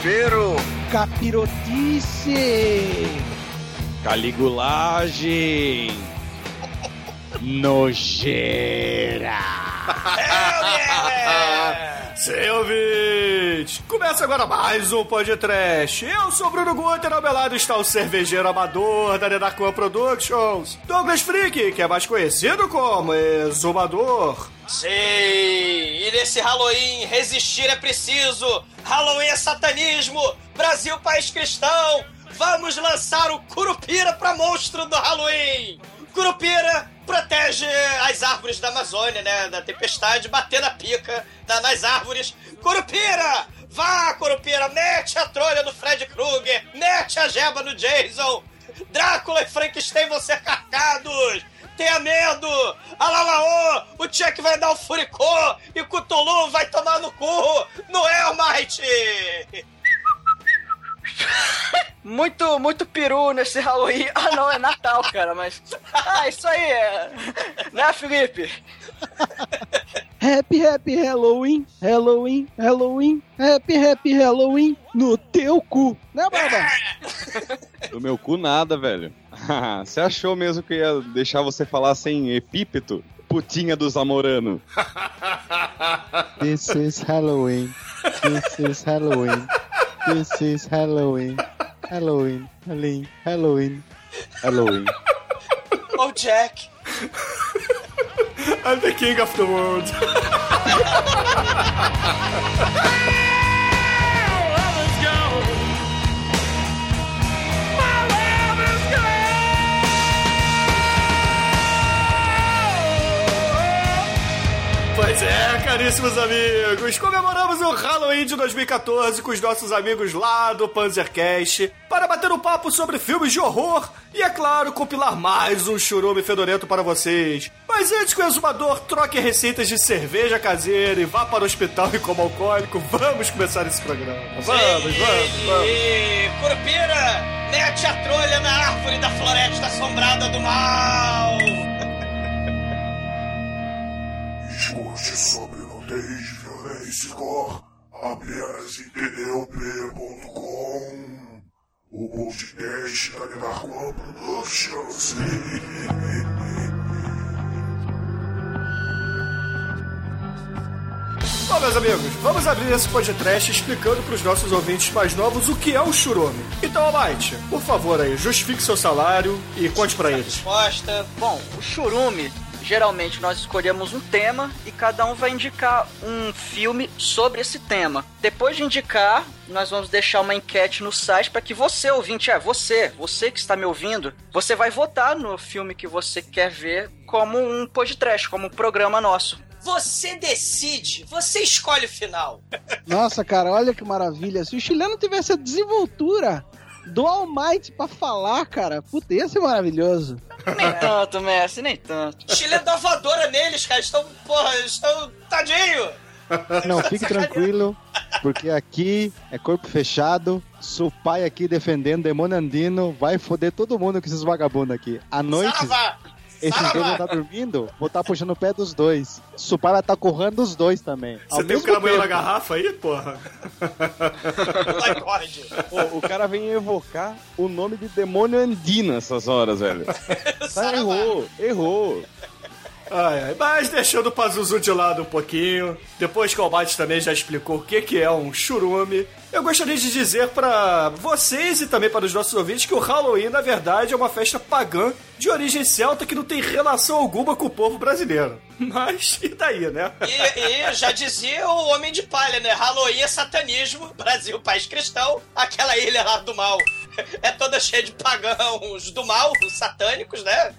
Desespero! Capirotice! Caligulagem! Nojeira! Sem ouvinte! Começa agora mais um podcast. Eu sou Bruno Guter, ao meu lado está o cervejeiro amador da Nedarcoa Productions, Douglas Freak, que é mais conhecido como Exumador. Sei! E nesse Halloween, resistir é preciso! Halloween é satanismo! Brasil, país cristão! Vamos lançar o Curupira pra monstro do Halloween! Curupira protege as árvores da Amazônia, né? Da tempestade, batendo a pica na- nas árvores. Curupira! Vá, Curupira! Mete a trolha no Fred Krueger! Mete a jeba no Jason! Drácula e Frankenstein vão ser carcados! Tenha medo! Alalaô! O Chuck vai dar o furicô! E Cthulhu vai tomar no cu! No Hellmite! Muito, muito peru nesse Halloween. Ah, não, é Natal, cara, mas. Ah, isso aí é. Né, Felipe? Happy, happy Halloween, Halloween, Halloween, happy, happy Halloween no teu cu. Né, Barba? Do meu cu nada, velho. Você achou mesmo que ia deixar você falar sem epípeto? Putinha dos Zamorano. This is Halloween, this is Halloween, this is Halloween, Halloween, Halloween, Halloween, Halloween. Ô, Jack! I'm the king of the world. Pois é, caríssimos amigos, comemoramos o Halloween de 2014 com os nossos amigos lá do Panzercast para bater um papo sobre filmes de horror e, é claro, compilar mais um churume fedorento para vocês. Mas antes que o exumador troque receitas de cerveja caseira e vá para o hospital e coma alcoólico, vamos começar esse programa. Vamos, vamos, vamos. E Curupira, mete a trolha na árvore da floresta assombrada do mal! Escute sobre nudez, violência e cor apenas em tdop.com O podcast da One Productions. Bom, meus amigos, vamos abrir esse podcast explicando para os nossos ouvintes mais novos o que é o churume. Então, Almighty, por favor aí, justifique seu salário e conte para eles. Resposta. Bom, o churume, geralmente nós escolhemos um tema e cada um vai indicar um filme sobre esse tema. Depois de indicar, nós vamos deixar uma enquete no site para que você, ouvinte, é você, você que está me ouvindo, você vai votar no filme que você quer ver como um podcast, como um programa nosso. Você decide, você escolhe o final. Nossa, cara, olha que maravilha. Se o chileno tivesse a desenvoltura do All Might pra falar, cara, puta, ia ser maravilhoso. Nem tanto, Messi, nem tanto. Chile dá voadora neles, cara. Estão, porra, estão. Tadinho! Não, fique tranquilo, porque aqui é corpo fechado. O pai aqui defendendo demônio andino, vai foder todo mundo com esses vagabundos aqui. À noite! Esses dois vão estar dormindo, vou estar puxando o pé dos dois. O vai estar correndo os dois também. Você tem um mesmo cramunhão na garrafa aí, porra? Pô, o cara vem evocar o nome de demônio andino nessas horas, velho. Tá, errou, errou. Ai, ai, mas deixando o Pazuzu de lado um pouquinho, depois que o Almighty também já explicou o que, que é um churume, eu gostaria de dizer para vocês e também para os nossos ouvintes que o Halloween, na verdade, é uma festa pagã de origem celta que não tem relação alguma com o povo brasileiro. Mas, e daí, né? E, e já dizia o Homem de Palha, né? Halloween é satanismo, Brasil, país cristão, aquela ilha lá do mal é toda cheia de pagãos do mal, satânicos, né?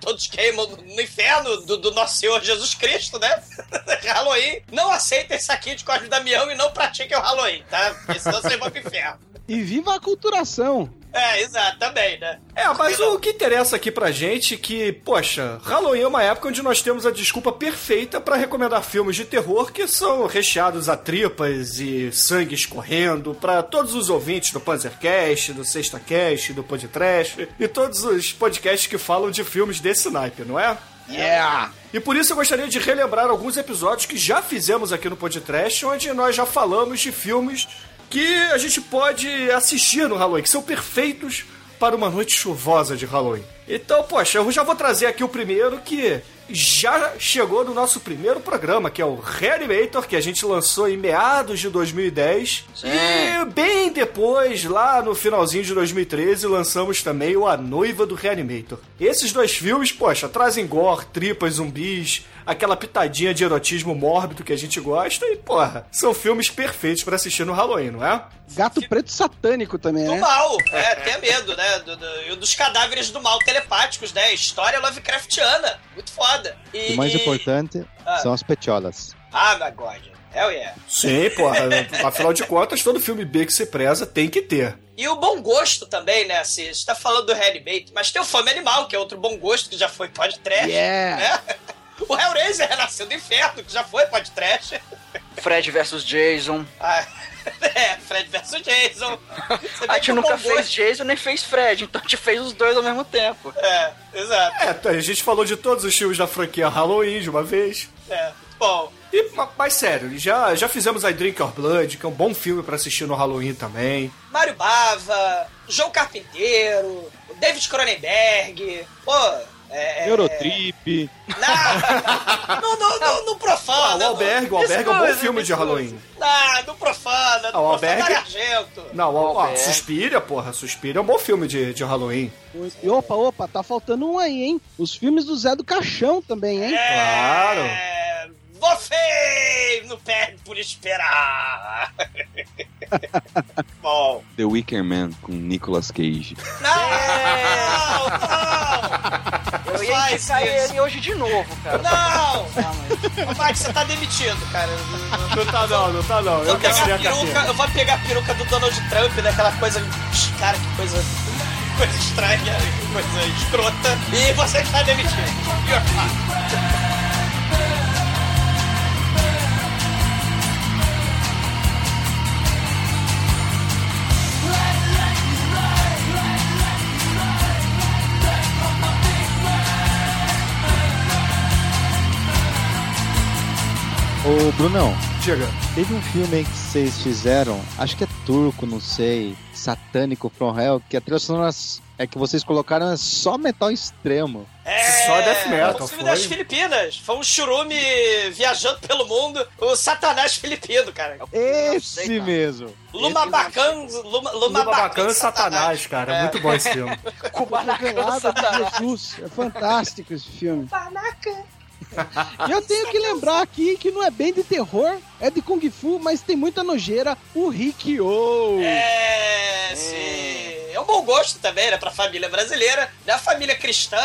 Todos queimam no inferno do, do, nosso Senhor Jesus Cristo, né? Halloween. Não aceitem saquinho de Cosme Damião e não pratiquem o Halloween, tá? Porque senão vocês vão pro inferno. E viva a culturação! É, exato, também, né? É, mas o que interessa aqui pra gente é que, poxa, Halloween é uma época onde nós temos a desculpa perfeita para recomendar filmes de terror que são recheados a tripas e sangue escorrendo para todos os ouvintes do Panzercast, do Sexta Cast, do Podtrash e todos os podcasts que falam de filmes desse naipe, não é? Yeah! E por isso eu gostaria de relembrar alguns episódios que já fizemos aqui no Podcast, onde nós já falamos de filmes que a gente pode assistir no Halloween, que são perfeitos para uma noite chuvosa de Halloween. Então, poxa, eu já vou trazer aqui o primeiro que já chegou no nosso primeiro programa, que é o Reanimator, que a gente lançou em meados de 2010. Sim. E bem depois, lá no finalzinho de 2013, lançamos também o A Noiva do Reanimator. Esses dois filmes, poxa, trazem gore, tripas, zumbis, aquela pitadinha de erotismo mórbido que a gente gosta e, porra, são filmes perfeitos para assistir no Halloween, não é? Gato preto satânico também, do né? Do mal, é, tenha medo, né? Do, do, dos cadáveres do mal telepáticos, né? História Lovecraftiana, muito foda. E, o mais e... importante ah. são as petiolas. Ah, my God. Hell yeah. Sim, porra. Afinal de contas, todo filme B que se preza tem que ter. E o bom gosto também, né? Assim, a gente tá falando do Reanimate, mas tem o Fome Animal, que é outro bom gosto que já foi podcast. Yeah. Né? O Hellraiser renasceu do inferno, que já foi podcast. Fred versus Jason. Ah, é, Fred versus Jason. a gente nunca fez. Jason nem fez Fred, então a gente fez os dois ao mesmo tempo. É, exato. É, a gente falou de todos os filmes da franquia Halloween de uma vez. É, bom. E, mas sério, já, já fizemos I Drink Your Blood, que é um bom filme para assistir no Halloween também. Mário Bava, João Carpinteiro, David Cronenberg, pô, é, Eurotrip. Não, não, não, não, não profana. Ah, o Albergue, o Albergue é um bom filme de Halloween. Não, não profana. Não, o Albergue... Argento. Não, o, o Suspira, porra. Suspira é um bom filme de, de Halloween. E opa, opa, tá faltando um aí, hein? Os filmes do Zé do Caixão também, hein? É... Claro. Você não perde por esperar. Bom. The Wicker Man com Nicolas Cage. Não! não! Eu ia indicar ele hoje de novo, cara. Não! não mas... Mike, você tá demitido, cara. Não tá não, não tá não. Eu, vou pegar a peruca, eu vou pegar a peruca do Donald Trump, daquela né? coisa. Cara, que coisa. Coisa estranha, coisa escrota. E você está demitido. You're Ô, Brunão. Diga. Teve um filme aí que vocês fizeram, acho que é turco, não sei, satânico from hell, que a trilha sonora é que vocês colocaram é só metal extremo. É, só death metal. Um filme foi? das Filipinas. Foi um churume viajando pelo mundo. O Satanás filipino, cara. Esse sei, mesmo. Lumabacan. Luma, Lumabacan Satanás, cara. É. Muito bom esse filme. Kubanacan Satanás. Jesus. É fantástico esse filme. Kubanacan. E eu tenho que lembrar aqui que não é bem de terror, é de Kung Fu, mas tem muita nojeira, o Rikyo. É, sim. É um bom gosto também, né, pra família brasileira. Né? A família cristã,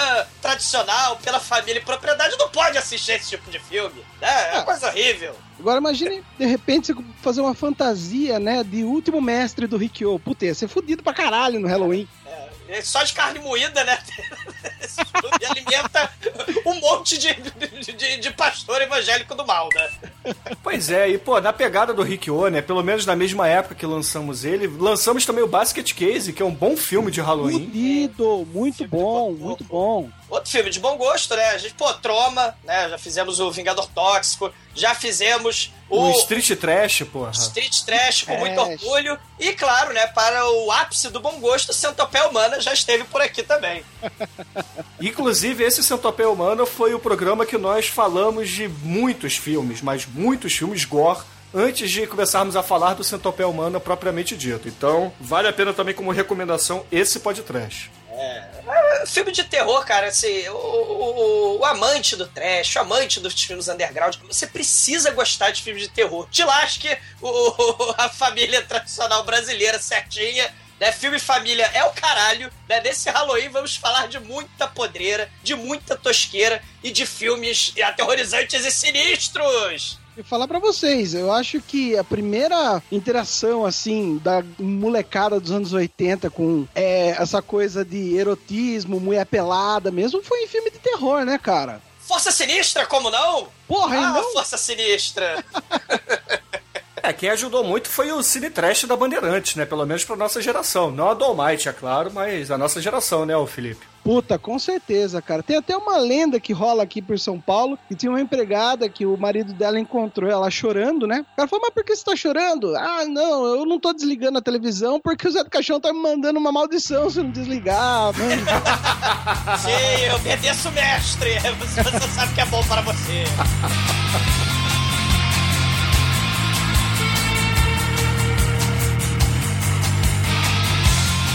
tradicional, pela família e propriedade, não pode assistir esse tipo de filme. Né? É uma ah. coisa horrível. Agora imagine, de repente, você fazer uma fantasia, né, de último mestre do Rikyo. Puta, ia ser fudido pra caralho no Halloween. É só de carne moída, né? Filme alimenta um monte de, de, de, pastor evangélico do mal, né? Pois é, e pô, na pegada do Rick O, né? Pelo menos na mesma época que lançamos ele, lançamos também o Basket Case, que é um bom filme de Halloween. Fudido, muito bom, muito bom. Outro filme de bom gosto, né? A gente, pô, Troma, né? Já fizemos o Vingador Tóxico. já fizemos O o, Street Trash, porra. Street Trash com muito orgulho. E claro, né, para o ápice do bom gosto, Centopeia Humana já esteve por aqui também. Inclusive, esse Centopeia Humana foi o programa que nós falamos de muitos filmes, mas muitos filmes gore, antes de começarmos a falar do Centopeia Humana propriamente dito. Então, vale a pena também como recomendação esse podcast. É, Filme de terror, cara, assim, o, o- o amante do trash, o amante dos filmes underground, você precisa gostar de filmes de terror. Te lasque o, o- a família tradicional brasileira certinha. Né? Filme família é o caralho. Né? Nesse Halloween vamos falar de muita podreira, de muita tosqueira e de filmes aterrorizantes e sinistros. E falar pra vocês, eu acho que a primeira interação, assim, da molecada dos anos 80 com é, essa coisa de erotismo, mulher pelada mesmo, foi em filme de terror, né, cara? Força Sinistra, como não? Porra, Ah, não? Força Sinistra. É, quem ajudou muito foi o Cine Trash da Bandeirantes, né? Pelo menos pra nossa geração. Não a do Almighty, é claro, mas a nossa geração, né, o Felipe? Puta, com certeza, cara. Tem até uma lenda que rola aqui por São Paulo, que tinha uma empregada que o marido dela encontrou ela chorando, né? O cara falou, mas por que você tá chorando? Ah, não, eu não tô desligando a televisão porque o Zé do Caixão tá me mandando uma maldição se eu não desligar. Sim, eu obedeço mestre. Você sabe que é bom para você.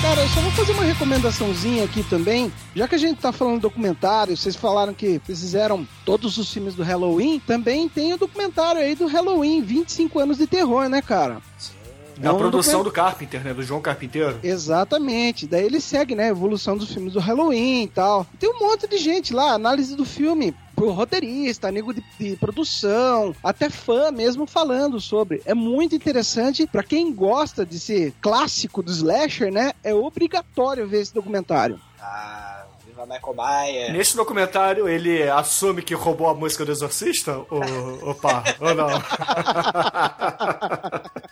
Cara, eu só vou fazer uma recomendaçãozinha aqui também. Já que a gente tá falando documentário, vocês falaram que vocês fizeram todos os filmes do Halloween, também tem o documentário aí do Halloween, 25 anos de terror, né, cara? É a um produção document- do Carpenter, né? Do João Carpinteiro. Exatamente. Daí ele segue, né, a evolução dos filmes do Halloween e tal. Tem um monte de gente lá, análise do filme pro roteirista, amigo de, de produção, até fã mesmo falando sobre. É muito interessante Pra quem gosta de ser clássico do slasher, né? É obrigatório ver esse documentário. Ah, Michael Myers. Nesse documentário, ele assume que roubou a música do Exorcista? Ou, opa, ou não?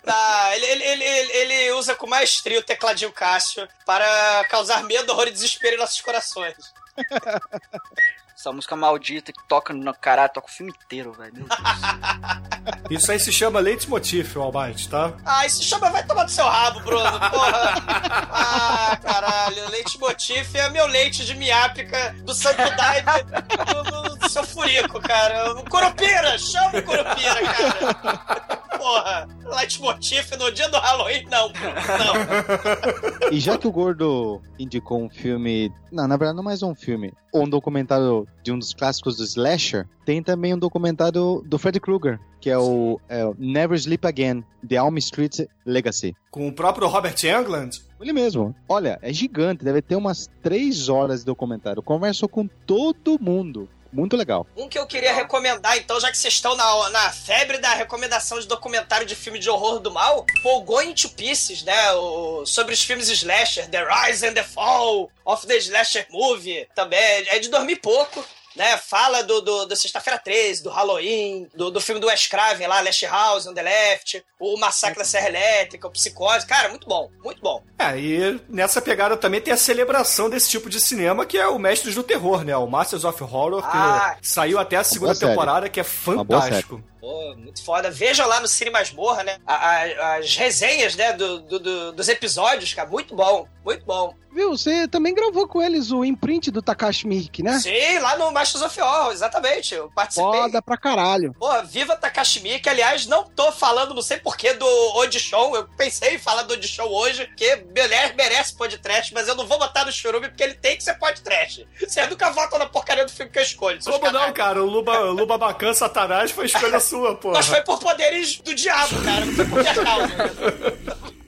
Tá, ele, ele, ele, ele- ele usa com maestria o tecladinho Cássio para causar medo, horror e desespero em nossos corações. Essa música maldita que toca no caralho, toca o filme inteiro, velho. Isso aí se chama leitmotiv, o Almighty, tá? Ah, esse chama vai tomar do seu rabo, Bruno, porra. Ah, caralho, leite motif é meu leite de miápica do Santo Daime seu furico, cara. O Curupira, chama o Curupira, cara. Porra, leitmotiv no dia do Halloween, não, não. E já que o Gordo indicou um filme. Não, na verdade, não mais um filme. Um documentário de um dos clássicos do Slasher. Tem também um documentário do Freddy Krueger, que é o, é o Never Sleep Again, The Elm Street Legacy. Com o próprio Robert Englund. Ele mesmo. Olha, é gigante, deve ter umas três horas de documentário. Conversou com todo mundo. Muito legal. Um que eu queria recomendar, então, já que vocês estão na, na febre da recomendação de documentário de filme de horror do mal, o Going to Pieces, né? O, sobre os filmes slasher, The Rise and the Fall of the Slasher Movie, também é de dormir pouco. Né, fala do, do, do Sexta-feira 13, do Halloween, do, do filme do Wes Craven lá, Last House on the Left, o Massacre da Serra Elétrica, o Psicose. Cara, muito bom, muito bom. É, e nessa pegada também tem a celebração desse tipo de cinema, que é o Mestres do Terror, né? O Masters of Horror, que Ah, saiu até a segunda boa série. temporada, que é Uma boa fantástico. Pô, muito foda. Vejam lá no Cine Masmorra, né? a- a- as resenhas, né, do, do- do- dos episódios, cara. Muito bom, muito bom. Viu? Você também gravou com eles o imprint do Takashi Miike, né? Sim, lá no Masters of Horror, exatamente. Eu participei. Foda pra caralho. Pô, viva Takashi Miike. Aliás, não tô falando, não sei porquê, do Odishon. Eu pensei em falar do Odishon hoje, porque merece, merece podcast, mas eu não vou botar no churume porque ele tem que ser podcast. Você nunca vota na porcaria do filme que eu escolho. Como não, cara? O Luba, Luba Bacan Satanás foi escolha sua, porra. Mas foi por poderes do diabo, cara. Não foi por minha causa.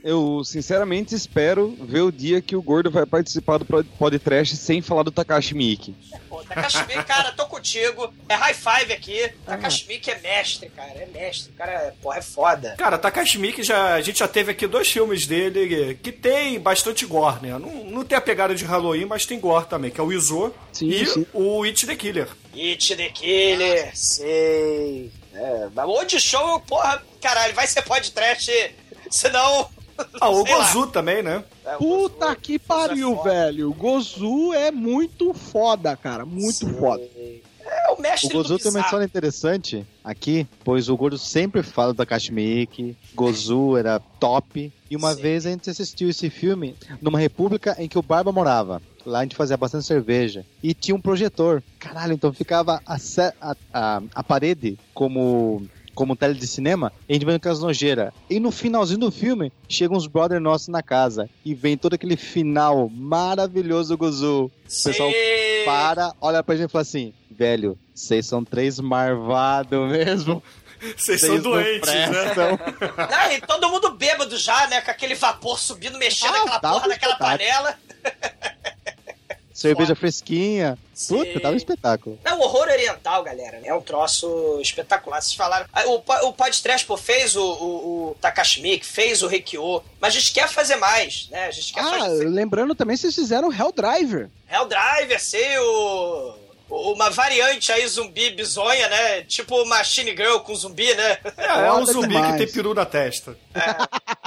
Eu, sinceramente, espero ver o dia que o Gordo vai participar do podcast sem falar do Takashi Miike. Pô, Takashi Miike, cara, tô contigo. É high five aqui. Takashi Miike é mestre, cara. É mestre. O cara, é- porra, é foda. Cara, Takashi Miike, já, a gente já teve aqui dois filmes dele que tem bastante gore, né? Não, não tem a pegada de Halloween, mas tem gore também, que é o Izo Sim, e sim. o It the Killer. It the Killer, sei. É, mas o de show, porra, caralho, vai ser podcast, senão. Ah, o sei lá. Gozu também, né? É, o Puta Gozu- que pariu, Gozu é velho. Gozu é muito foda, cara. Muito foda. É, o o mestre O Gozu do tem uma história interessante aqui, pois o Gordo sempre fala da Kashmik, Gozu era top, e uma Sim. vez a gente assistiu esse filme numa república em que o Barba morava. Lá a gente fazia bastante cerveja. E tinha um projetor. Caralho, então ficava a, a, a, a parede como como tele de cinema, a gente vendo aquelas nojeiras. E no finalzinho do filme, chegam uns brother nossos na casa e vem todo aquele final maravilhoso do Gozu. O pessoal Sim. para, olha pra gente e fala assim: velho, vocês são três marvados mesmo. Vocês são não doentes, né? prestam." Ah, e todo mundo bêbado já, né? Com aquele vapor subindo, mexendo Ah, aquela porra naquela panela. Cerveja Foda. fresquinha. Puta, tava um espetáculo. Não, o horror oriental, galera, é um troço espetacular. Vocês falaram. Ah, O, o podcast, pô, fez o, o, o fez o Reikyo, mas a gente quer fazer mais, né? A gente quer Ah, fazer. lembrando também, vocês fizeram Hell Driver. Helldriver, sei, o. Uma variante aí zumbi bizonha, né? Tipo Machine Girl com zumbi, né? É, é um zumbi demais. que tem peru na testa.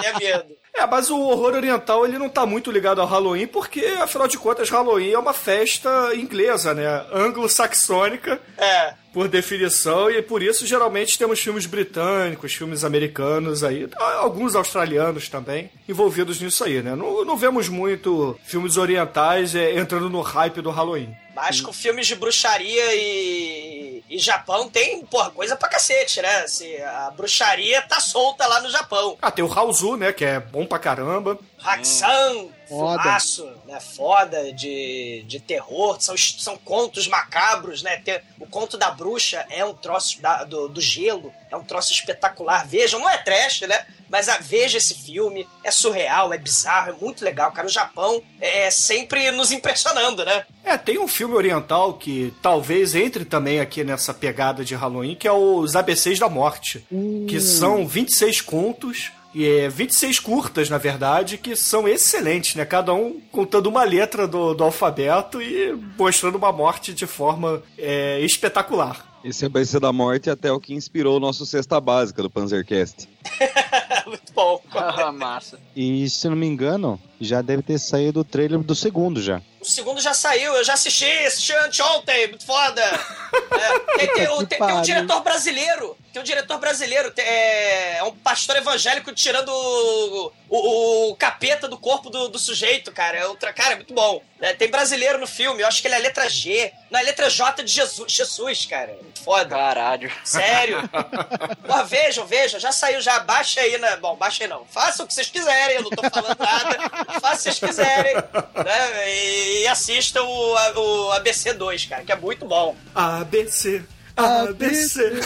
É medo. É, mas o horror oriental ele não tá muito ligado ao Halloween, porque, afinal de contas, Halloween é uma festa inglesa, né? Anglo-saxônica, É. por definição, e por isso geralmente temos filmes britânicos, filmes americanos aí, alguns australianos também, envolvidos nisso aí, né? Não, não vemos muito filmes orientais é, entrando no hype do Halloween. Mas com filmes de bruxaria e, e Japão tem, porra, coisa pra cacete, né? Se a bruxaria tá solta lá no Japão. Ah, tem o Hauzu, né? Que é bom pra caramba. Haxan, Foda. filmaço, né? Foda de, de terror, são, são contos macabros, né? Tem- o conto da bruxa é um troço da- do, do gelo, é um troço espetacular. Vejam, não é trash, né? Mas ah, veja esse filme, é surreal, é bizarro, é muito legal, cara. O Japão é sempre nos impressionando, né? É, tem um filme oriental que talvez entre também aqui nessa pegada de Halloween, que é os ABCs da Morte. Que são 26 contos. E é 26 curtas, na verdade, que são excelentes, né? Cada um contando uma letra do, do alfabeto e mostrando uma morte de forma é, espetacular. Esse ABC da Morte é até o que inspirou o nosso Cesta Básica do Panzercast. muito bom. Ah, massa. E se não me engano, já deve ter saído o trailer do segundo já. O segundo já saiu, eu já assisti, assisti anteontem, muito foda. É, tem, tem, tem- tem um diretor brasileiro, tem um diretor brasileiro, é, é um pastor evangélico tirando o, o- o capeta do corpo do, do sujeito, cara. É outra, cara, é muito bom. né? tem brasileiro no filme, eu acho que ele é a letra G, não é a letra J de Jesus, Jesus cara. Muito foda. Caralho. Sério? Pô, vejam, vejam, já saiu, já baixa aí, né? Bom, baixa aí não. Faça o que vocês quiserem, eu não tô falando nada. Faça o que vocês quiserem, né? E, assistam o, o ABC 2, cara, que é muito bom. ABC, ABC.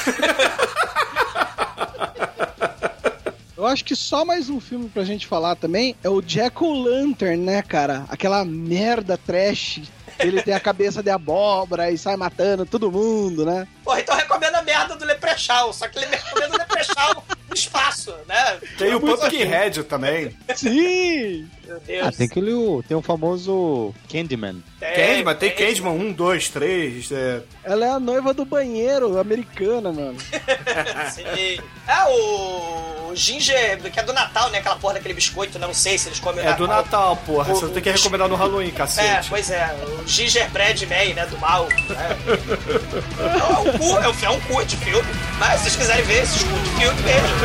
Eu acho que só mais um filme pra gente falar também é o Jack O'Lantern, né, cara? Aquela merda trash. Ele tem a cabeça de abóbora e sai matando todo mundo, né? Pô, então recomendo a merda do Leprechaun, só que ele recomenda o Leprechaun espaço, né? Tem o Pumpkinhead também. Sim! Meu Deus. Ah, tem aquele. Tem o famoso Candyman. Candyman, tem Candyman 1, 2, 3. É... Ela é a noiva do banheiro americana, mano. Sim. É o, o Ginger, que é do Natal, né? Aquela porra daquele biscoito, né? Não sei se eles comem É do Natal, porra. O- Você tem que recomendar no Halloween, É, cacete. pois é, o Gingerbread Man, né, do mal. Né? é, um cu, é, um, é um cu de filme, mas se vocês quiserem ver esses cu de filme, vejam.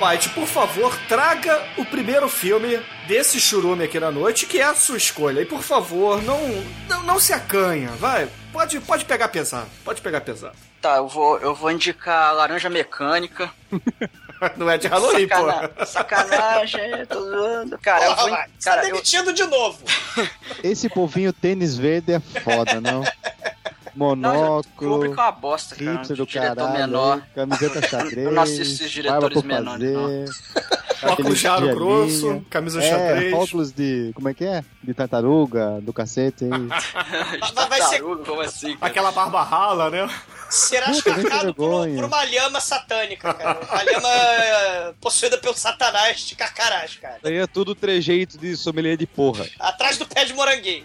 Almighty, por favor, traga o primeiro filme desse churume aqui na noite, que é a sua escolha. E por favor, não, não, não se acanha, vai. pode, pode pegar pesado. Pode pegar pesado. Tá, eu vou, eu vou indicar Laranja Mecânica. Não é de Halloween, Sacana- pô. Sacanagem, tô zoando. Cara, eu Porra, vou, vai. Você cara, tá eu, demitido de novo. Esse povinho tênis verde é foda, não? Não, Monóculo, Kubrick é uma bosta, cara. hipster do diretor caralho, menor. camiseta xadrez, Eu não assisto esses diretores menores, não. Óculos de aro grosso, camisa É, xadrez. óculos de. Como é que é? De tartaruga, do cacete aí. Vai- vai ser- Como assim, cara? Aquela barba rala, né? Será escarcado por, por uma lhama satânica, cara. Uma lhama eh, possuída pelo satanás de carcarás, cara. Aí é tudo trejeito de sommelier de porra. Atrás do pé de moranguinho.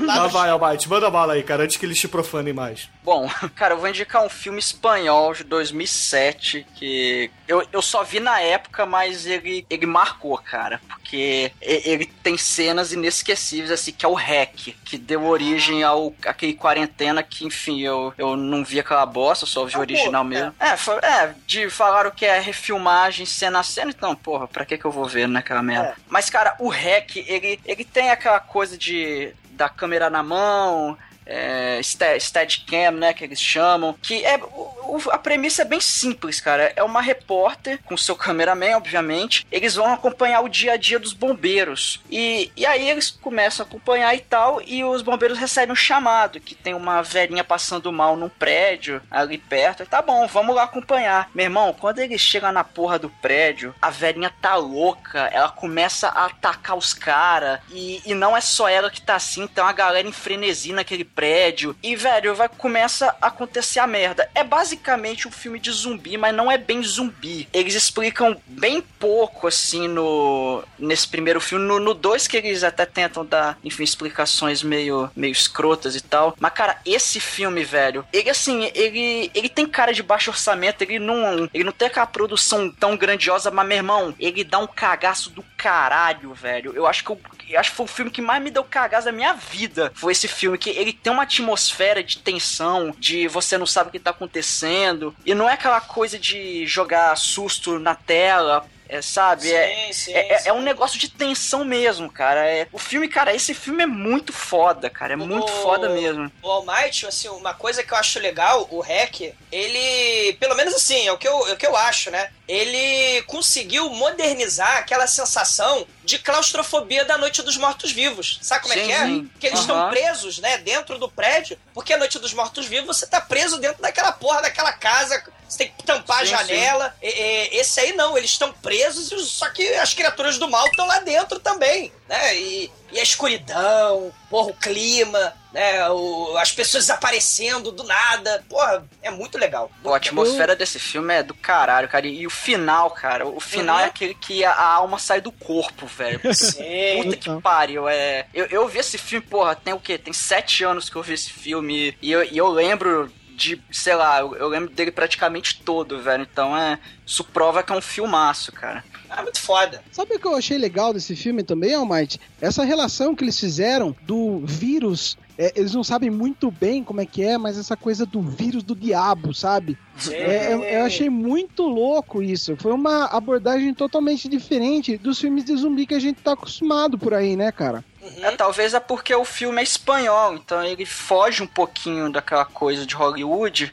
Lá Lá no- vai, Almighty, manda bala aí, cara, antes que eles te profanem mais. Bom, cara, eu vou indicar um filme espanhol de 2007 que eu, eu só vi na época, mas ele, ele marcou, cara, porque ele tem cenas inesquecíveis, assim, que é o Hack, que deu origem ao aquele quarentena que, enfim, eu, eu não vi aquela bosta, só vi o Ah, original pô, mesmo. É, foi- é, de falaram que é refilmagem cena a cena, então, porra, pra que que eu vou ver naquela merda? É. Mas, cara, o Hack, ele, ele tem aquela coisa de da câmera na mão, é, Steadicam, né, que eles chamam, que é o- a premissa é bem simples, cara. É uma repórter com seu cameraman, obviamente. Eles vão acompanhar o dia a dia dos bombeiros e, e aí eles começam a acompanhar e tal e os bombeiros recebem um chamado que tem uma velhinha passando mal num prédio ali perto. E tá bom, vamos lá acompanhar. Meu irmão, quando eles chegam na porra do prédio, a velhinha tá louca, ela começa a atacar os caras e, e não é só ela que tá assim, tem uma galera em frenesi naquele prédio. E, velho, vai começa a acontecer a merda. É basicamente um filme de zumbi, mas não é bem zumbi. Eles explicam bem pouco, assim, no nesse primeiro filme. No 2 que eles até tentam dar, enfim, explicações meio, meio escrotas e tal. Mas, cara, esse filme, velho, ele, assim, ele, ele tem cara de baixo orçamento, ele não, ele não tem aquela produção tão grandiosa, mas, meu irmão, ele dá um cagaço do caralho, velho. Eu acho que eu, eu acho que foi o filme que mais me deu cagaço da minha vida. Foi esse filme que ele tem uma atmosfera de tensão, de você não sabe o que tá acontecendo. E não é aquela coisa de jogar susto na tela. É, sabe? é, Sim, sim, é, é- sim. é um negócio de tensão mesmo, cara. É, o filme, cara, esse filme é muito foda, cara. É muito O- foda mesmo. O All Might, assim, uma coisa que eu acho legal, o Hack, ele, pelo menos assim, é o que eu, é o que eu acho, né? Ele conseguiu modernizar aquela sensação de claustrofobia da Noite dos Mortos-Vivos. Sabe como é Sim, que é? sim. Que eles estão Aham. presos, né, dentro do prédio, porque a Noite dos Mortos-Vivos você tá preso dentro daquela porra daquela casa, você tem que tampar a Sim, janela. E- e- esse aí não, eles estão presos, e os- só que as criaturas do mal estão lá dentro também, né? E, e a escuridão, porra, o clima, né? O- as pessoas desaparecendo do nada. Porra, é muito legal. Pô, a atmosfera desse filme é do caralho, cara. E o final, cara, o final Uhum. é aquele que a, a alma sai do corpo, velho. Sim. Puta que pariu, é. Eu, eu vi esse filme, porra, tem o quê? Tem sete anos que eu vi esse filme e eu, e eu lembro de, sei lá, eu, eu lembro dele praticamente todo, velho. Então é. Isso prova que é um filmaço, cara. É muito foda. Sabe o que eu achei legal desse filme também, Almighty? Essa relação que eles fizeram do vírus. É, eles não sabem muito bem como é que é, mas essa coisa do vírus do diabo, sabe? É, eu, eu achei muito louco isso. Foi uma abordagem totalmente diferente dos filmes de zumbi que a gente tá acostumado por aí, né, cara? É, talvez é porque o filme é espanhol, então ele foge um pouquinho daquela coisa de Hollywood.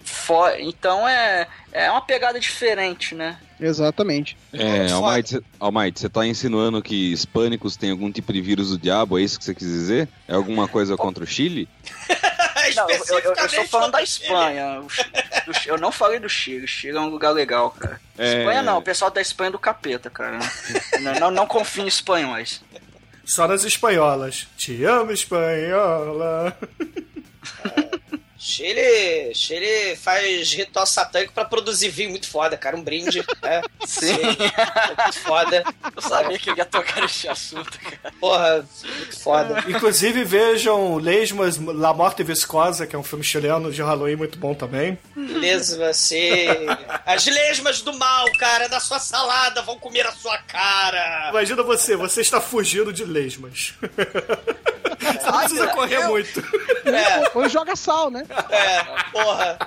Então é, é uma pegada diferente, né? Exatamente. É. Almighty, Almighty, você tá insinuando que hispânicos têm algum tipo de vírus do diabo? É isso que você quis dizer? É alguma coisa contra o Chile? Não, eu, eu, eu estou falando da. Espanha. Do eu não falei do Chile. O Chile é um lugar legal, cara. É. Espanha não, o pessoal da Espanha é do capeta, cara. não, não, não confio em espanhóis. Só nas espanholas. Te amo, espanhola. Chile, Chile faz ritual satânico pra produzir vinho muito foda, cara. Um brinde, né? Sim. É muito foda. Eu sabia que ele ia tocar nesse assunto, cara. Porra, muito foda. Inclusive, vejam Lesmas, La Morte Viscosa, que é um filme chileno de Halloween muito bom também. Beleza, você. As lesmas do mal, cara, da sua salada vão comer a sua cara. Imagina você, você está fugindo de lesmas. Você não precisa correr muito. É, Ou joga sal, né? é, porra.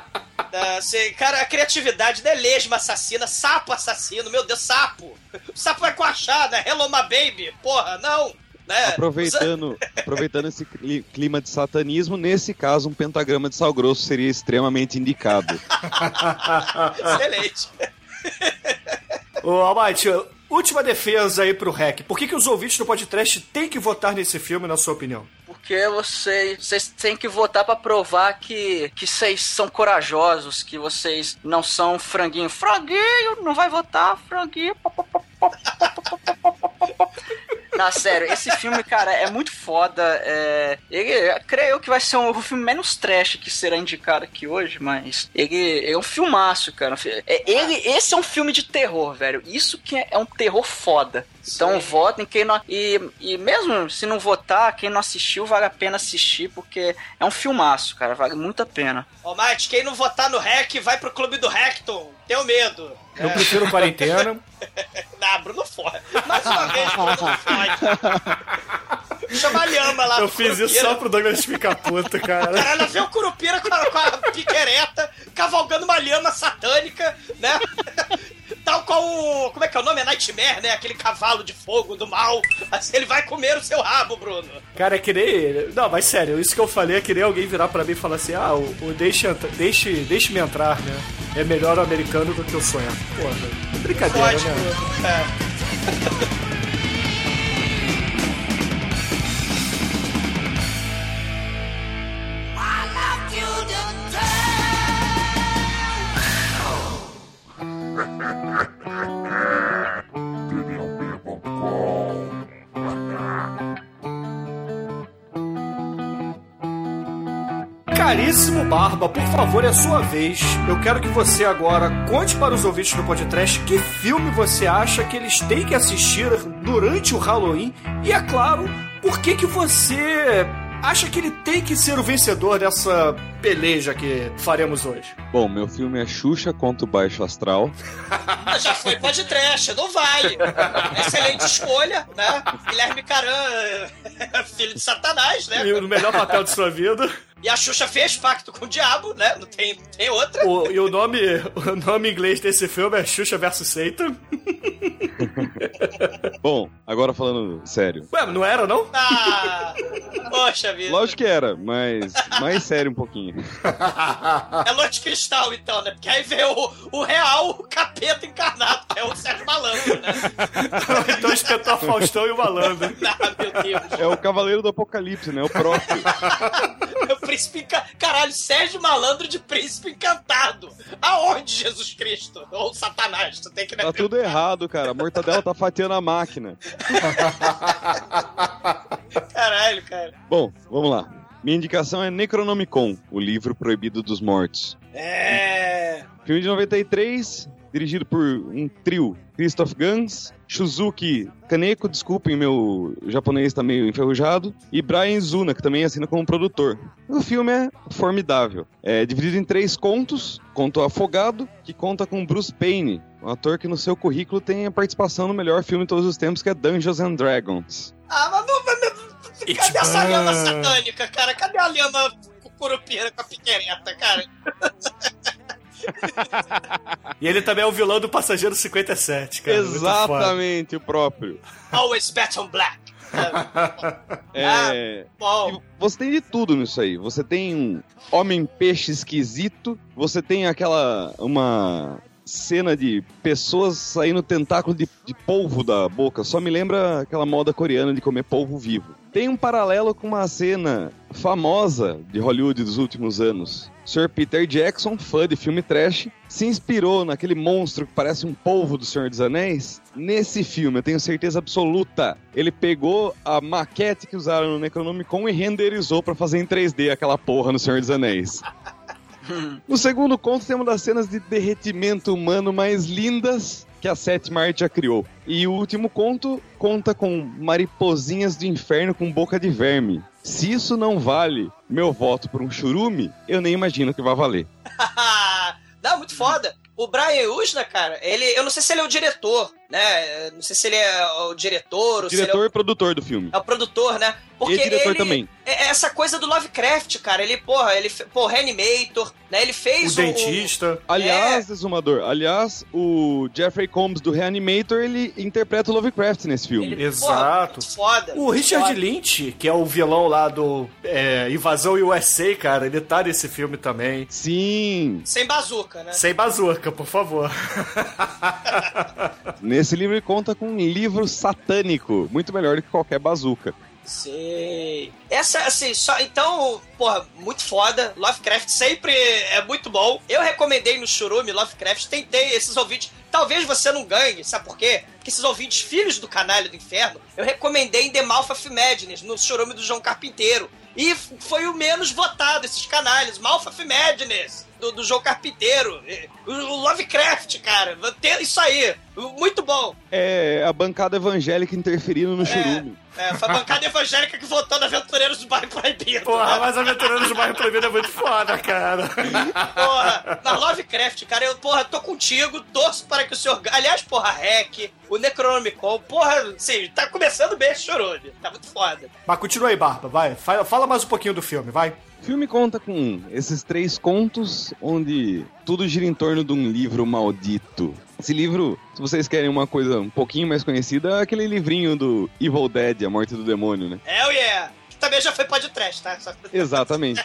Ah, você- cara, a criatividade não é lesma assassina, sapo assassino, meu Deus, sapo. O sapo vai com a achada, hello my baby, porra, não. né? Aproveitando, aproveitando esse cli- clima de satanismo, nesse caso, um pentagrama de sal grosso seria extremamente indicado. Excelente. Ô, Almighty, última defesa aí pro REC. Por que, que os ouvintes do podcast têm que votar nesse filme, na sua opinião? Porque vocês, vocês têm que votar pra provar que que vocês são corajosos, que vocês não são franguinho. Franguinho, não vai votar, franguinho. Não, sério, esse filme, cara, é muito foda. É... Ele, creio que vai ser um, o filme menos trash que será indicado aqui hoje, mas ele é um filmaço, cara. É, ele, esse é um filme de terror, velho. Isso que é, é um terror foda. Então Sim. votem quem não. E, e mesmo se não votar, quem não assistiu, vale a pena assistir, porque é um filmaço, cara. Vale muito a pena. Ô, Mate, quem não votar no REC, vai pro clube do Recton. Tenho medo. Eu prefiro quarentena. Não, Bruno Ford. Mais uma vez, Bruno Ford. Chama a Lhama lá Eu fiz isso Curupira. só pro Douglas ficar puta, cara. Caralho, vê o Curupira com a, com a piquereta, cavalgando uma lhama satânica, né? Tal qual o. Como é que é o nome? É Nightmare, né? Aquele cavalo de fogo do mal. Assim, ele vai comer o seu rabo, Bruno. Cara, é que nem. Não, mas sério, isso que eu falei é que nem alguém virar pra mim e falar assim: ah, o, o deixe, entra- deixe, deixe-me entrar, né? É melhor o americano do que o sonho. Porra, é brincadeira, Pode, né? É. Caríssimo Barba, por favor, é a sua vez. Eu quero que você agora conte para os ouvintes do podcast que filme você acha que eles têm que assistir durante o Halloween. E, é claro, por que, que você acha que ele tem que ser o vencedor dessa peleja que faremos hoje. Bom, meu filme é Xuxa contra o Baixo Astral. Ah, Já foi pode trash, não vale. Excelente escolha, né? Guilherme Caran, filho de Satanás, né? E o melhor papel de sua vida. E a Xuxa fez pacto com o diabo, né? Não tem, tem outra. O- e o nome, o nome inglês desse filme é Xuxa vs Satan. Bom, agora falando sério. Ué, não era, não? Ah, poxa vida. Lógico que era, mas mais sério um pouquinho. É Lua de Cristal, então, né? Porque aí vê o, o real o capeta encarnado, que é o Sérgio Malandro, né? então espetar Faustão e o malandro. Ah, meu Deus. É o Cavaleiro do Apocalipse, né? O próprio. Príncipe enca... Caralho, Sérgio Malandro de príncipe encantado. Aonde, Jesus Cristo? Ou Satanás? Tu tem que... Tá tudo errado, cara. A mortadela tá fatiando a máquina. Caralho, cara. Bom, vamos lá. Minha indicação é Necronomicon, o livro proibido dos mortos. É... Filme de 93, dirigido por um trio: Christoph Gans, Shuzuki Kaneko, desculpem, meu japonês tá meio enferrujado, e Brian Zuna, que também assina como produtor. O filme é formidável. É dividido em três contos: Conto Afogado, que conta com Bruce Payne, um ator que no seu currículo tem a participação no melhor filme de todos os tempos, que é Dungeons and Dragons. Ah, mas não... Cadê essa lhama satânica, cara? Cadê a lhama curupira com a piquereta, cara? E ele também é o vilão do Passageiro 57, cara. Exatamente, o próprio. Always bet on black. É. E você tem de tudo nisso aí. Você tem um homem-peixe esquisito, você tem aquela. uma cena de pessoas saindo tentáculo de, de polvo da boca. Só me lembra aquela moda coreana de comer polvo vivo. Tem um paralelo com uma cena famosa de Hollywood dos últimos anos. Sr. Peter Jackson, fã de filme trash, se inspirou naquele monstro que parece um polvo do Senhor dos Anéis. Nesse filme, eu tenho certeza absoluta, ele pegou a maquete que usaram no Necronomicon e renderizou pra fazer em 3D aquela porra no Senhor dos Anéis. No segundo conto, tem uma das cenas de derretimento humano mais lindas que a sétima arte já criou. E o último conto conta com mariposinhas do inferno com boca de verme. Se isso não vale meu voto por um churume, eu nem imagino que vai valer. não, muito foda. O Brian Usna, cara, ele, eu não sei se ele é o diretor, né? Não sei se ele é o diretor ou é Diretor o, e produtor do filme. é o produtor, né? Porque E diretor ele, também. É essa coisa do Lovecraft, cara. Ele, porra, ele, pô, Reanimator, né? Ele O fez dentista. Aliás, Exumador, aliás, o Jeffrey Combs do Reanimator, ele interpreta o Lovecraft nesse filme. Ele, Exato. Porra, foda. O Richard foda. Lynch, que é o vilão lá do é, Invasão USA, cara, ele tá nesse filme também. Sim, Sem bazuca, né? Sem bazuca, por favor. nesse livro ele conta com um livro satânico, muito melhor do que qualquer bazuca. Sei. Essa, assim, só. Então, porra, muito foda. Lovecraft sempre é muito bom. Eu recomendei no Churume Lovecraft, tentei esses ouvintes. Talvez você não ganhe, sabe por quê? Porque esses ouvintes, filhos do canalho do inferno, eu recomendei em The Mouth of Madness, no Churume do João Carpinteiro. E foi o menos votado, esses canalhas. Mouth of Madness, do, do João Carpinteiro. E- O, o Lovecraft, cara. Tem isso aí. Muito bom. É a bancada evangélica interferindo no churume. É, foi a bancada evangélica que votou no Aventureiros do Bairro Proibido. Porra, né? mas Aventureiros do Bairro Proibido é muito foda, cara. Porra, na Lovecraft, cara, eu, porra, tô contigo, torço para que o senhor. Aliás, porra, Hack, o Necronomicon, porra, sim, tá começando bem esse chorume. Tá muito foda. Mas continua aí, Barba, vai. Fala, fala mais um pouquinho do filme, vai. O filme conta com esses três contos, onde tudo gira em torno de um livro maldito. Esse livro, se vocês querem uma coisa um pouquinho mais conhecida, é aquele livrinho do Evil Dead, A Morte do Demônio, né? Hell yeah! Que também já foi podcast, tá? Só- Exatamente.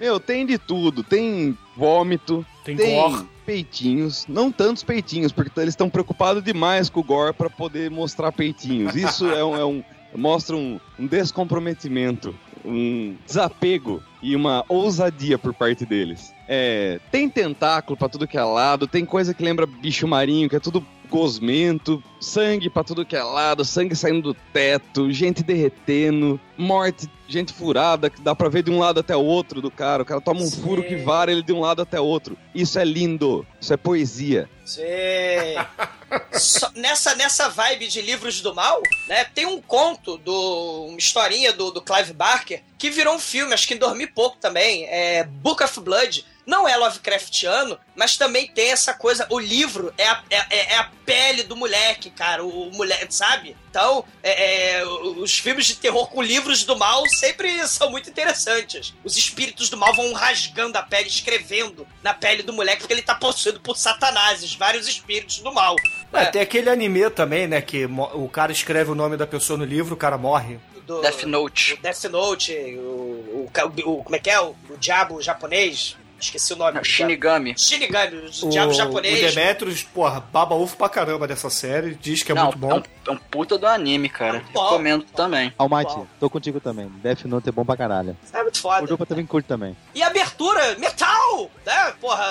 Meu, tem de tudo. Tem vômito, Tem tem gore. peitinhos. Não tantos peitinhos, porque eles estão preocupados demais com o gore pra poder mostrar peitinhos. Isso é um, é um- mostra um, um descomprometimento, um desapego e uma ousadia por parte deles. É, tem tentáculo pra tudo que é lado, tem coisa que lembra bicho marinho, que é tudo gosmento, sangue pra tudo que é lado, sangue saindo do teto, gente derretendo, morte, gente furada, que dá pra ver de um lado até o outro do cara. O cara toma um Sim. furo que vara ele de um lado até o outro. Isso é lindo, isso é poesia. Sei. Só- nessa, nessa vibe de livros do mal, né? Tem um conto, do, uma historinha do, do Clive Barker, que virou um filme, acho que em dormi pouco também. É Book of Blood. Não é Lovecraftiano, mas também tem essa coisa. O livro é a, é, é a pele do moleque, cara. O, o moleque, sabe? Então, é, é, os filmes de terror com livros do mal sempre são muito interessantes. Os espíritos do mal vão rasgando a pele, escrevendo na pele do moleque, porque ele tá possuído por satanases, vários espíritos do mal. É, É. tem aquele anime também, né? Que o cara escreve o nome da pessoa no livro, o cara morre. Do, Death Note. o Death Note, o, o, o- Como é que é? O, o diabo japonês. Esqueci o nome. Não, Shinigami. Shinigami, o, O, diabo o japonês. Demetrius, porra, baba ovo pra caramba dessa série. Diz que é Não, muito bom. É, um, é um puta do anime, cara. É bom. Recomendo também. Almighty, Bom. tô contigo também. Death Note é bom pra caralho. É muito O foda. Dupa também curte também. E abertura, metal! Né? Porra,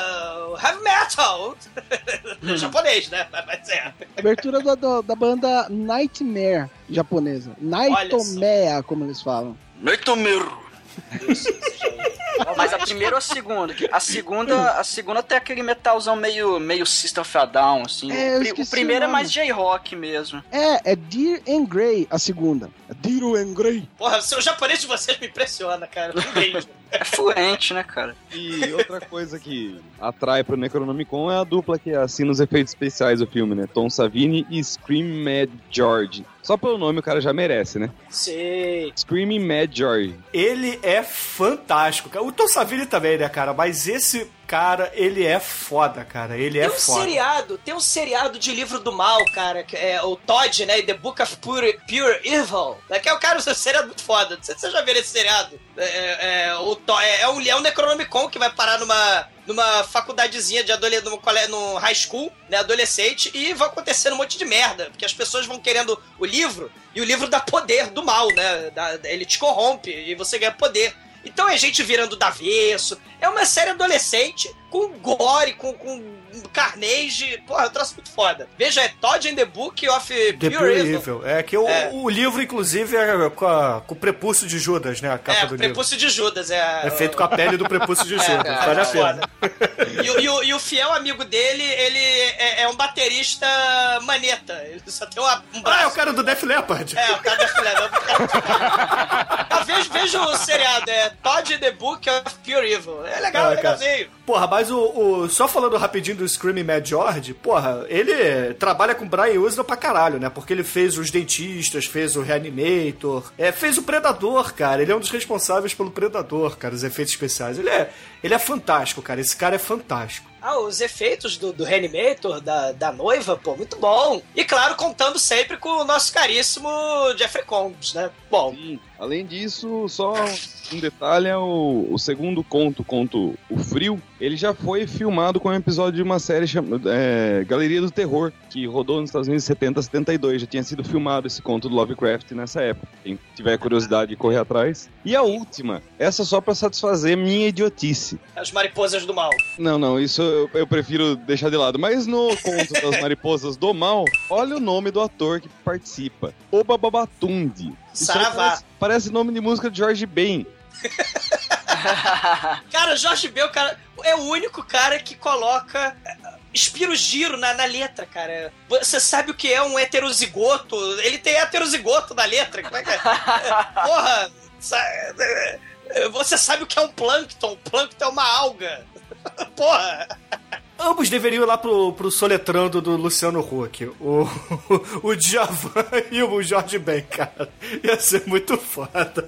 heavy metal! japonês, né? Mas é. Abertura da, da, da banda Nightmare japonesa. Nightmare, como eles falam. Nightmare. Mas a primeira ou a segunda? A segunda, a segunda tem aquele metalzão meio, meio System of a Down, assim. É, o, primeiro o é mais J-Rock mesmo. É, é Dear and Grey, a segunda. É Dear and Grey. Porra, o seu japonês de vocês me impressiona, cara. Beijo. É fluente, né, cara? E outra coisa que atrai pro Necronomicon é a dupla que assina os efeitos especiais do filme, né? Tom Savini e Scream Mad George. Só pelo nome o cara já merece, né? Sei. Screaming Mad George. Ele é fantástico, cara. O Tom Savini também, né, cara? Mas esse cara, ele é foda, cara. Ele é Tem um foda. seriado, tem um seriado de livro do mal, cara, que é o Todd, né? The Book of Pure, Pure Evil. né, Que é o cara, um seriado muito foda. Não sei se você já viu esse seriado. É, é, é, o é, é um leão Necronomicon que vai parar numa, numa faculdadezinha de adolescente, num, num high school, né? Adolescente, e vai acontecendo um monte de merda. Porque as pessoas vão querendo o livro, e o livro dá poder do mal, né? ele te corrompe e você ganha poder. Então é gente virando do avesso. É uma série adolescente com gore, com, com carnage. Porra, eu troço muito foda. Veja, é Todd in the Book of The Pure, Evil. Evil. É que o, É. o livro, inclusive, é com, a- com o prepúcio de Judas, né? A capa É, do o livro. prepúcio de Judas. É, É feito com a pele do prepúcio de Judas. É, vale a é pena. E, o- e o, e o fiel amigo dele, ele é, é um baterista maneta. Ele só tem uma, um braço. Ah, é o cara do Def Leppard. É, o cara da filha não. Ah, veja, veja o seriado, é Todd in the Book of Pure Evil. É legal, É, é cara. legalzinho. Porra, Mas o, o- Só falando rapidinho do Screaming Mad George, porra, ele trabalha com Brian Usna pra caralho, né? Porque ele fez os dentistas, fez o Reanimator, é, fez o Predador, cara. Ele é um dos responsáveis pelo Predador, cara, os efeitos especiais. Ele é, ele é fantástico, cara. Esse cara é fantástico. Ah, os efeitos do, do Reanimator, da, da noiva, pô, muito bom. E claro, contando sempre com o nosso caríssimo Jeffrey Combs, né? Bom, Sim. Além disso, só um detalhe, é o, o segundo conto, conto O Frio, ele já foi filmado com um episódio de uma série chamada é, Galeria do Terror, que rodou nos Estados Unidos em 70, 72. Já tinha sido filmado esse conto do Lovecraft nessa época. Quem tiver curiosidade de correr atrás. E a última, essa só pra satisfazer minha idiotice. as mariposas do mal. Não, não, isso eu, eu prefiro deixar de lado. Mas no conto das mariposas do mal, olha o nome do ator que participa. Oba Babatundi. Saravá. Parece, parece nome de música de Jorge Ben. Cara, o Jorge Bel, cara, é o único cara que coloca. é, Inspira o giro na, na letra, cara. Você sabe o que é um heterozigoto? Ele tem heterozigoto na letra. Como é que é? Porra! sa- é, Você sabe o que é um plâncton? Plâncton é uma alga. Porra! Ambos deveriam ir lá pro, pro soletrando do Luciano Huck. O, o Djavan e o Jorge Ben, cara. Ia ser muito foda.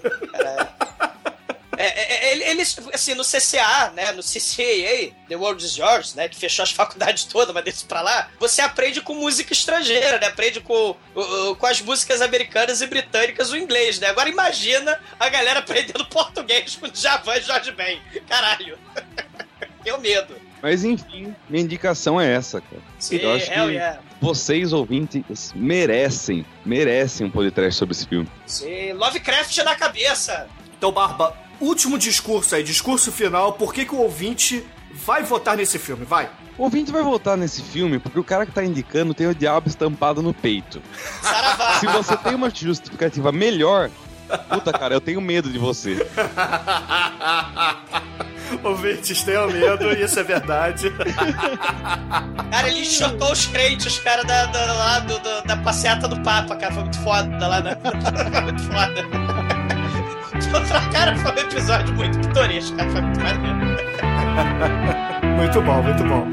É, é, é, ele- eles, assim, no CCA, né, no CCAA, The World is Yours, né, que fechou as faculdades todas, mas deixa pra lá, você aprende com música estrangeira, né, aprende com, o- o- com as músicas americanas e britânicas o inglês, né. Agora imagina a galera aprendendo português com Javan e Jorge Ben. Caralho. Tenho medo. Mas enfim, minha indicação é essa, cara. Sim, Eu acho hell que- yeah. Vocês, ouvintes, merecem, merecem um podcast sobre esse filme. Sim, Lovecraft na cabeça. Então, Barba, último discurso aí, discurso final. Por que, que o ouvinte vai votar nesse filme? Vai. O ouvinte vai voltar nesse filme porque o cara que tá indicando tem o diabo estampado no peito. Saravá. Se você tem uma justificativa melhor, puta, cara, eu tenho medo de você. Ouvintes, tenham medo, isso é verdade. Cara, ele enxotou os crentes, cara, da, da, lá do, do- da passeata do Papa, cara. Foi muito foda lá, né? Foi muito foda. Outra cara foi um episódio muito pitoresco, cara. Foi muito maneiro. muito bom, muito bom.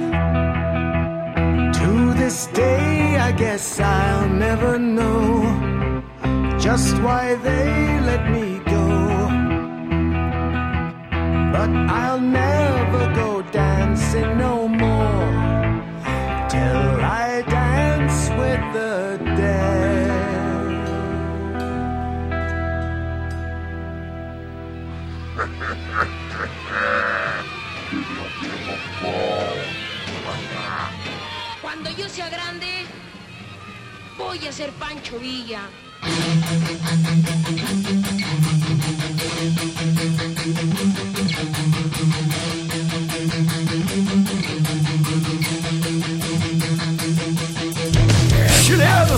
To this day, I guess I'll never know just why they let me go. But I'll never go dancing no more till I dance with the dead. Cuando yo sea grande, voy a ser Pancho Villa.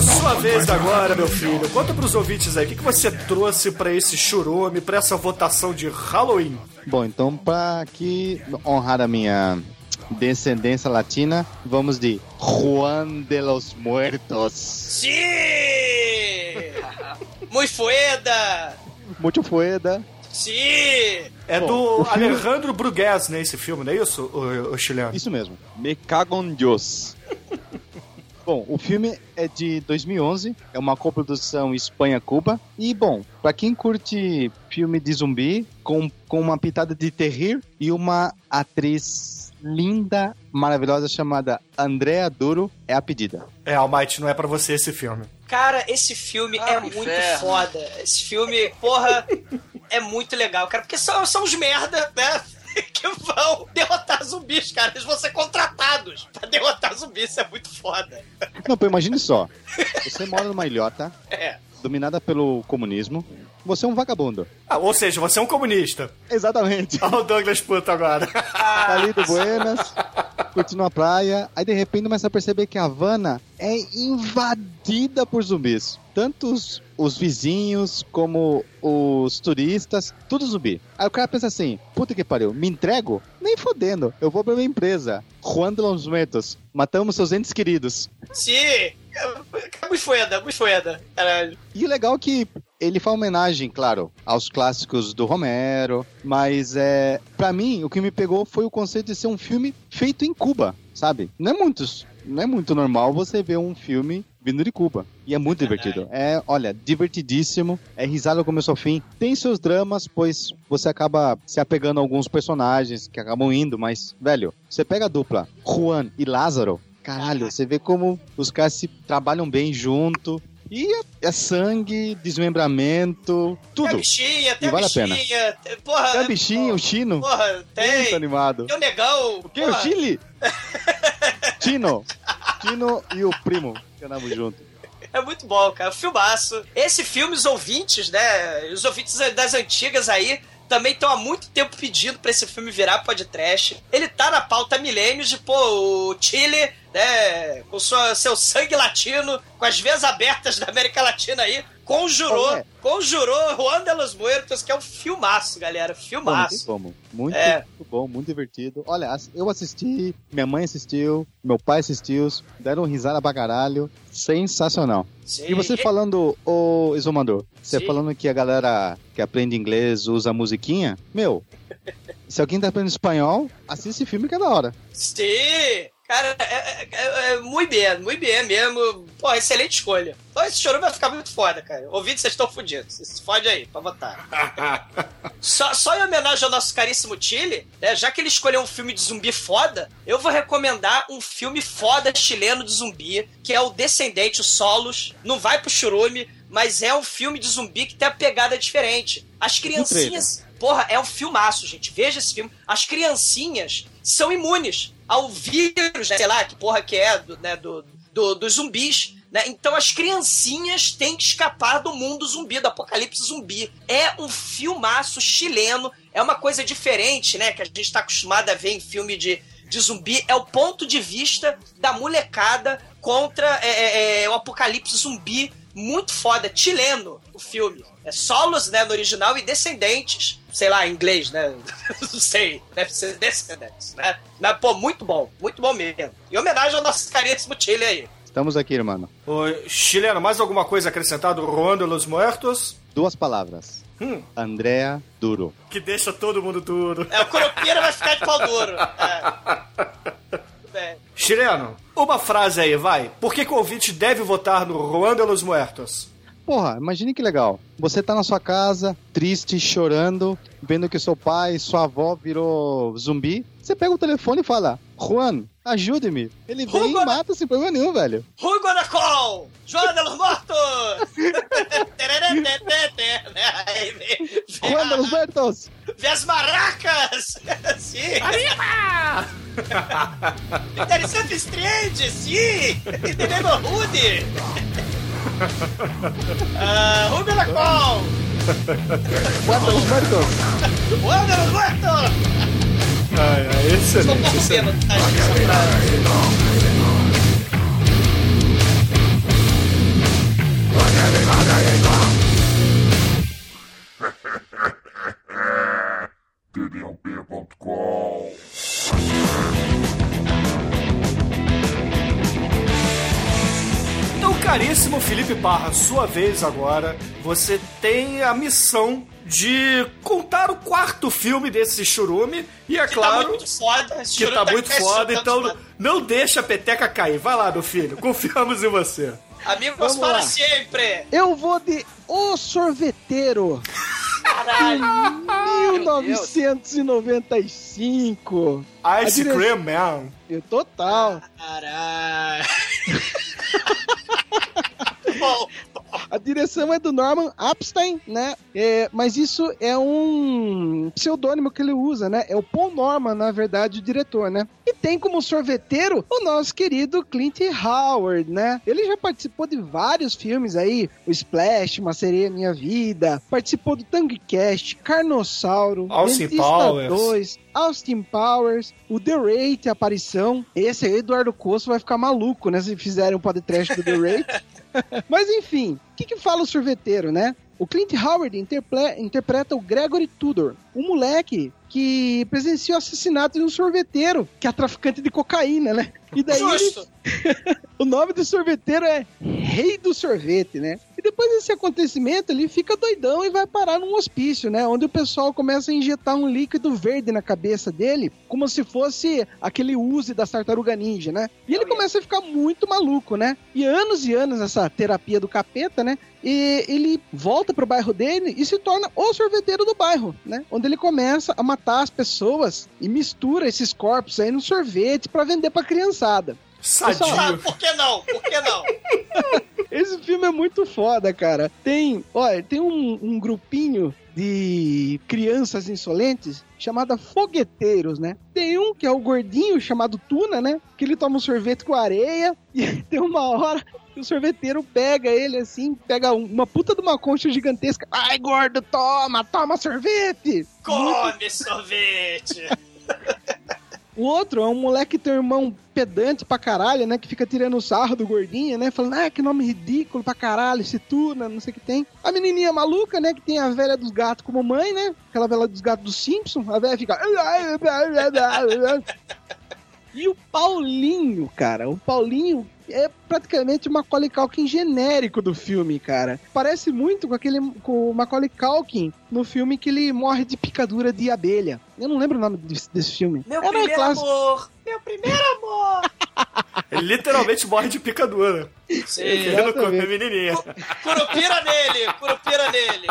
Sua vez agora, meu filho. Conta pros ouvintes aí, o que, que você trouxe pra esse churume, pra essa votação de Halloween? Bom, então para aqui honrar a minha descendência latina, vamos de Juan de los Muertos. Sim! Muito fueda! Muito fueda. Sim! É Bom, do filme- Alejandro Brugués, né, esse filme, não é isso, o, o chileno? Isso mesmo. Me cago em Deus. Bom, o filme é de 2011, é uma coprodução Espanha-Cuba. E, bom, pra quem curte filme de zumbi, com, com uma pitada de terror e uma atriz linda, maravilhosa, chamada Andrea Duro, é a pedida. É, Almighty, não é pra você esse filme. Cara, esse filme Ah, é muito inferno. foda. Esse filme, porra, é muito legal, cara. Porque são, são os merda, né? Que vão derrotar zumbis, cara. Eles vão ser contratados pra derrotar zumbis. Isso é muito foda. Não, pô, imagine só. Você mora numa ilhota, É. dominada pelo comunismo. Você é um vagabundo. Ah, ou seja, você é um comunista. Exatamente. Olha o Douglas Puto agora. Tá ali do Buenas, curtindo a praia. Aí de repente começa a perceber que a Havana é invadida por zumbis. Tanto os, os vizinhos como os turistas, tudo zumbi. Aí o cara pensa assim: puta que pariu, me entrego? Nem fodendo, eu vou pra minha empresa. Juan de los Muertos, matamos seus entes queridos. Sim! Muito foda, muito foda. Caralho. E o legal é que ele faz homenagem, claro, aos clássicos do Romero, mas é, para mim o que me pegou foi o conceito de ser um filme feito em Cuba, sabe? Não é muito, não é muito normal você ver um filme vindo de Cuba. E é muito divertido. É, olha, divertidíssimo. É risada do começo ao fim. Tem seus dramas, pois você acaba se apegando a alguns personagens que acabam indo, mas, velho, você pega a dupla Juan e Lázaro, caralho, você vê como os caras se trabalham bem junto. E é, é sangue, desmembramento, tudo. bichinha, tem E a vale a bichinha. tem- Porra, Tem a bichinha, o chino. Porra, tem. Muito animado. Tem o negão. O que? O porra. Chile? Tino. Tino e o primo que andavam junto. É muito bom, cara. Filmaço. Esse filme, os ouvintes, né? Os ouvintes das antigas aí. Também estão há muito tempo pedindo pra esse filme virar podcast. Ele tá na pauta milênios de, pô, o Chile, né? Com sua, seu sangue latino, com as veias abertas da América Latina aí, conjurou, Olha. conjurou Juan de los Muertos, que é um filmaço, galera. Filmaço. como. Muito, É. muito bom, muito divertido. Olha, eu assisti, minha mãe assistiu, meu pai assistiu, deram risada pra caralho. Sensacional. Sim. E você falando, ô Exumador, você Sim. falando que a galera que aprende inglês usa musiquinha, meu, se alguém tá aprendendo espanhol, assiste esse filme que é da hora. Sim! Cara, é, é, é, é muito bem, muito bem mesmo. Pô, excelente escolha. Então esse chorume vai ficar muito foda, cara. Ouvindo, vocês estão fodidos. Se fode aí, pra votar. só, só em homenagem ao nosso caríssimo Chile, né, já que ele escolheu um filme de zumbi foda, eu vou recomendar um filme foda chileno de zumbi, que é o Descendente, o Solos. Não vai pro churume, mas é um filme de zumbi que tem a pegada diferente. As criancinhas... Porra, é um filmaço, gente. Veja esse filme. As criancinhas são imunes ao vírus, né? sei lá, que porra que é, do, né, do, do- dos zumbis. Né? Então as criancinhas têm que escapar do mundo zumbi, do apocalipse zumbi. É um filmaço chileno, é uma coisa diferente, né? Que a gente está acostumado a ver em filme de, de zumbi. É o ponto de vista da molecada contra é, é, é, o apocalipse zumbi. Muito foda, chileno o filme. É solos, né, no original, e descendentes. Sei lá, em inglês, né? Não sei. Deve ser descendentes, né? Mas, pô, muito bom. Muito bom mesmo. Em homenagem ao nosso caríssimo Chile aí. Estamos aqui, irmão. Ô, chileno, mais alguma coisa acrescentado? Juan de los Muertos? Duas palavras. Hum. Andrea Duro. Que deixa todo mundo duro. É, o Curupira vai ficar de pau duro. É. Tudo bem. Chileno, uma frase aí, vai. Por que, que o ouvinte deve votar no Juan de los Muertos? Porra, imagine que legal. Você tá na sua casa, triste, chorando, vendo que seu pai, sua avó virou zumbi. Você pega o telefone e fala: Juan, ajude-me. Ele vem Juan- e mata sem problema nenhum, velho. Hugo da Col! João de los Mortos! Juan de los Muertos! Vê as maracas! Sim! Arriba! Interessante Strange, sim! Entendendo Rude! Ah, Hugo da Col! Juan de los Muertos! De los Mortos! Ai, ai, um excelente. tá, gente? Só pra- td1p.com. caríssimo Felipe Parra, sua vez agora. Você tem a missão de contar o quarto filme desse churume. E é Que claro tá muito foda. esse que churume tá muito foda, então tanto. não deixa a peteca cair. Vai lá, meu filho. Confiamos em você. Amigos Vamos para lá. sempre! Eu vou de O Sorveteiro. Caralho! 1995. Ice dire- Cream Man. Eu total. Caralho! A direção é do Norman Epstein, né? É, mas isso é um pseudônimo que ele usa, né? É o Paul Norman, na verdade, o diretor, né? Tem como sorveteiro o nosso querido Clint Howard, né? Ele já participou de vários filmes aí, o Splash, Uma Sereia Minha Vida, participou do Tangcast, Carnossauro, Austin Powers. 2, Austin Powers, o The Rate, a aparição. Esse aí, Eduardo Costa, vai ficar maluco, né? Se fizerem um podcast do The Rate. Mas enfim, o que, que fala o sorveteiro, né? O Clint Howard interpreta o Gregory Tudor, um moleque que presenciou o assassinato de um sorveteiro, que é traficante de cocaína, né? E daí ele- o nome do sorveteiro é Rei do Sorvete, né? E depois desse acontecimento, ele fica doidão e vai parar num hospício, né? Onde o pessoal começa a injetar um líquido verde na cabeça dele, como se fosse aquele use da tartaruga ninja, né? E ele começa a ficar muito maluco, né? E anos e anos essa terapia do capeta, né? E ele volta pro bairro dele e se torna o sorveteiro do bairro, né? Onde ele começa a matar as pessoas e mistura esses corpos aí no sorvete para vender pra criançada. Sadio. Ah, por que não? Por que não? Esse filme é muito foda, cara. Tem, olha, tem um, um grupinho de crianças insolentes chamada Fogueteiros, né? Tem um que é o gordinho chamado Tuna, né? Que ele toma um sorvete com areia e tem uma hora que o sorveteiro pega ele assim, pega uma puta de uma concha gigantesca. Ai, gordo, toma, toma sorvete! Come sorvete! O outro é um moleque que tem um irmão pedante pra caralho, né? Que fica tirando sarro do gordinho, né? Falando, ah, que nome ridículo pra caralho, esse tuna, não sei o que tem. A menininha maluca, né? Que tem a velha dos gatos como mãe, né? Aquela velha dos gatos do Simpson. A velha fica... E o Paulinho, cara. O Paulinho é praticamente o Macaulay Culkin genérico do filme, cara. Parece muito com aquele com o Macaulay Culkin no filme que ele morre de picadura de abelha. Eu não lembro o nome desse, desse filme. Meu Era primeiro clássico- amor! Meu primeiro amor! Ele literalmente morre de picadura. Sim. Ele não come a menininha. Curupira nele! Curupira nele!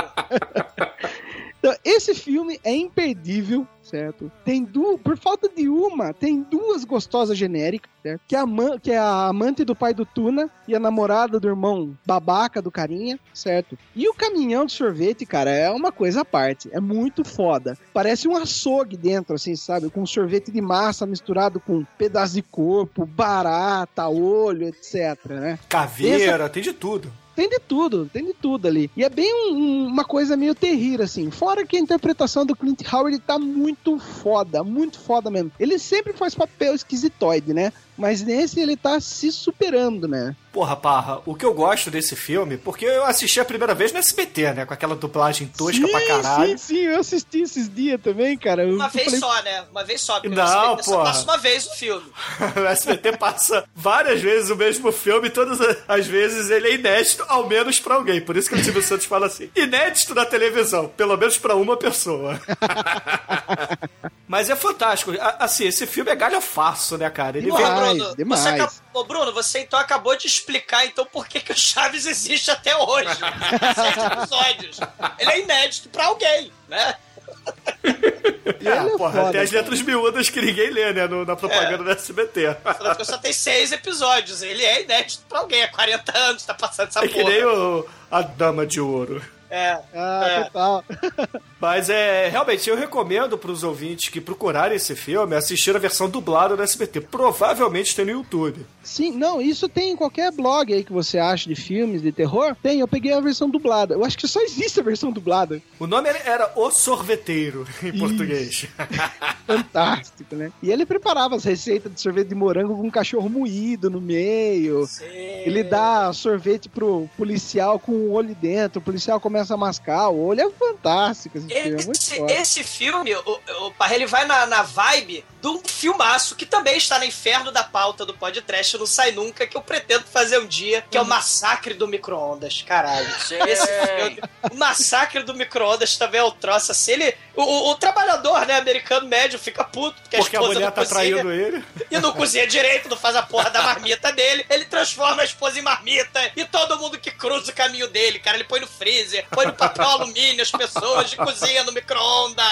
Então, esse filme é imperdível, certo? Tem du... Por falta de uma, tem duas gostosas genéricas, certo? Que é, a que é a amante do pai do Tuna e a namorada do irmão babaca do carinha, certo? E o caminhão de sorvete, cara, é uma coisa à parte. É muito foda. Parece um açougue dentro, assim, sabe? Com sorvete de massa misturado com pedaço de corpo, barata, olho, etc, né? Caveira, tem de tudo. Tem de tudo, tem de tudo ali. E é bem um- um- uma coisa meio terrível, assim. Fora que a interpretação do Clint Howard tá muito foda, muito foda mesmo. Ele sempre faz papel esquisitoide, né? Mas nesse ele tá se superando, né? Porra, parra, o que eu gosto desse filme, porque eu assisti a primeira vez no SBT, né? Com aquela dublagem tosca pra caralho. Sim, sim, eu assisti esses dias também, cara. Eu Uma vez falei, só, né? Uma vez só. porque Não, o SBT só porra. passa uma vez o filme. o SBT passa várias vezes o mesmo filme e todas as vezes ele é inédito, ao menos pra alguém. Por isso que o Silvio Santos fala assim: inédito na televisão, pelo menos pra uma pessoa. Mas é fantástico. Assim, esse filme é galhofaço, né, cara? Ele Demais. vem. Bruno, demais. Você acabou, Ô, Bruno, você então acabou de explicar então por que, que o Chaves existe até hoje. Sete episódios. Ele é inédito pra alguém, né? ele é Ah, porra, foda, tem as cara. letras miúdas que ninguém lê, né, no- na propaganda do SBT. Porque só tem seis episódios. Ele é inédito pra alguém. Há 40 anos tá passando essa É que porra. nem o, a Dama de Ouro. É. Ah, É. total. Mas é, realmente, eu recomendo pros ouvintes que procurarem esse filme assistir a versão dublada do SBT. Provavelmente tem no YouTube. Sim, não, isso tem em qualquer blog aí que você acha de filmes de terror. Tem, eu peguei a versão dublada. Eu acho que só existe a versão dublada. O nome era- O Sorveteiro, em português. Fantástico, né? E ele preparava as receitas de sorvete de morango com um cachorro moído no meio. Sim. Ele dá sorvete pro policial com o olho dentro, o policial começa a mascar o olho. É fantástico esse filme, é Esse, foda. esse filme, o, o Parra, ele vai na, na vibe de um filmaço que também está no inferno da pauta do podcast Não Sai Nunca, que eu pretendo fazer um dia, que é o Massacre do Micro-Ondas. Caralho. Esse filme, o Massacre do Micro-Ondas também é um troço assim. Ele, o, o- o trabalhador, né, americano médio, fica puto porque, Porque a a esposa mulher não tá cozinha traindo ele. e não cozinha direito, não faz a porra da marmita dele. Ele transforma a esposa em marmita e todo mundo que cruza o caminho dele, cara, ele põe no freezer, põe no papel alumínio as pessoas e cozinha no micro-ondas.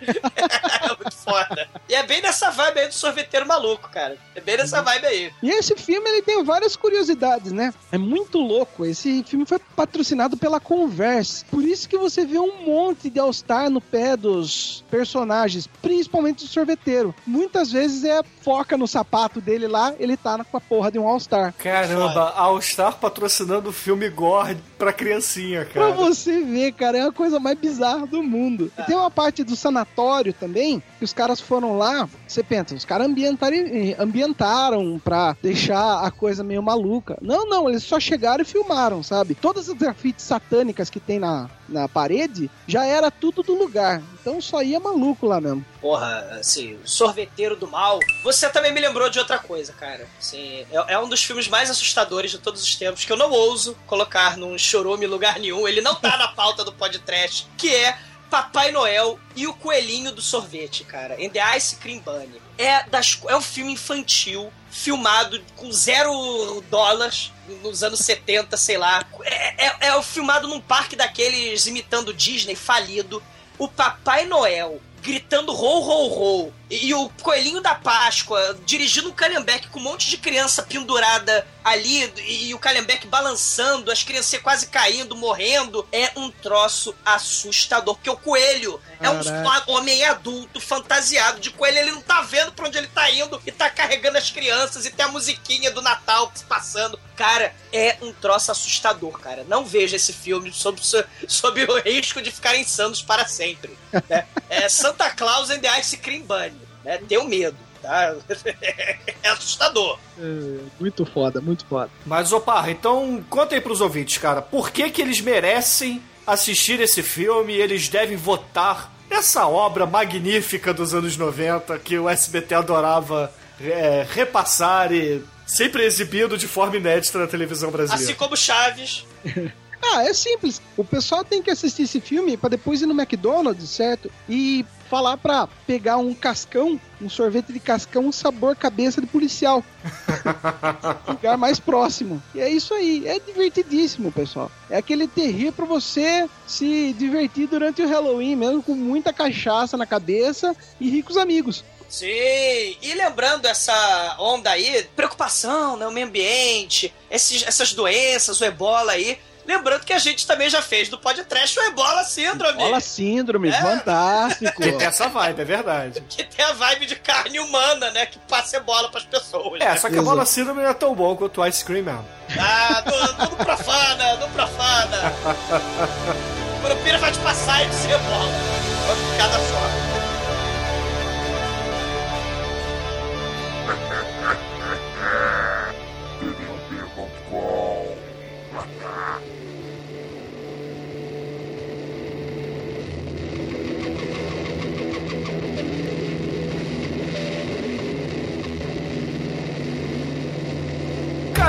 É muito foda. E é bem nessa vibe aí do sorveteiro maluco, cara. É bem nessa vibe aí. E esse filme ele tem várias curiosidades, né? É muito louco. Esse filme foi patrocinado pela Converse. Por isso que você vê um monte de All-Star no pé dos personagens, principalmente do sorveteiro. Muitas vezes é foca no sapato dele lá, ele tá com a porra de um All-Star. Caramba, All Star patrocinando o filme Gore pra criancinha, Pra cara. você ver, cara, é a coisa mais bizarra do mundo. E tem uma parte do sanatório também, que os caras foram lá Você pensa, os caras ambientaram, pra deixar a coisa meio maluca. Não, não, eles só chegaram e filmaram, sabe? Todas as grafites satânicas que tem na, na parede já era tudo do lugar. Então só ia maluco lá mesmo. Porra, assim, sorveteiro do mal. Você também me lembrou de outra coisa, cara. Assim, é, é um dos filmes mais assustadores de todos os tempos que eu não ouso colocar num chorume lugar nenhum. Ele não tá na pauta do podcast, que é Papai Noel e o Coelhinho do Sorvete, cara. In the Ice Cream Bunny. É, das, é um filme infantil, filmado com zero dólares nos anos 70, sei lá. É, é, é filmado num parque daqueles imitando Disney falido. O Papai Noel gritando rou, rou, rou. E, o Coelhinho da Páscoa dirigindo um calhambeque com um monte de criança pendurada ali e, o calhambeque balançando, as crianças quase caindo, morrendo. É um troço assustador. Porque o coelho é um homem adulto, fantasiado de coelho. Ele não tá vendo pra onde ele tá indo e tá carregando as crianças e tem a musiquinha do Natal passando. Cara, é um troço assustador, cara. Não veja esse filme sob, sob o risco de ficarem insanos para sempre. Né? É Santa Claus and the Ice Cream Bunny. Né? Tenho medo. Tá? É assustador. É, muito foda, muito foda. Mas, opa, então conta aí pros ouvintes, cara. Por que que eles merecem assistir esse filme e eles devem votar essa obra magnífica dos anos 90 que o SBT adorava é, repassar e sempre exibido de forma inédita na televisão brasileira. Assim como Chaves. ah, é simples. O pessoal tem que assistir esse filme para depois ir no McDonald's, certo? E falar pra pegar um cascão, um sorvete de cascão, um sabor cabeça de policial. lugar mais próximo. E é isso aí. É divertidíssimo, pessoal. É aquele terrível pra você se divertir durante o Halloween, mesmo com muita cachaça na cabeça e ricos amigos. Sim, e lembrando essa onda aí, preocupação, né, o meio ambiente, esses, essas doenças, o ebola aí, Lembrando que a gente também já fez do podcast o Ebola Síndrome. Ebola Síndrome, é. fantástico. Que tem essa vibe, é verdade. Que tem a vibe de carne humana, né? Que passa ebola pras pessoas. É, né? só que a Ebola Síndrome não é tão bom quanto o Ice Cream Man. Ah, não, profana, não profana. o Curupira vai te passar e dizer ebola. Vai ficar da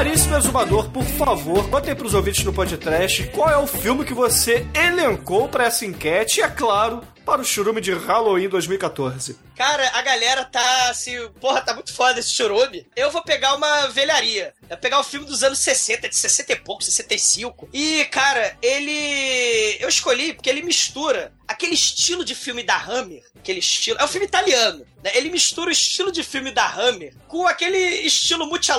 Caríssimo exumador, por favor, conte aí pros ouvintes do podcast qual é o filme que você elencou para essa enquete. E, é claro, para o churume de Halloween 2014. Cara, a galera tá assim, porra, tá muito foda esse churume. Eu vou pegar uma velharia. Eu vou pegar o um filme dos anos 60, de 60 e pouco, 65. E, cara, ele. Eu escolhi porque ele mistura aquele estilo de filme da Hammer, aquele estilo. É um filme italiano, né? Ele mistura o estilo de filme da Hammer com aquele estilo mucha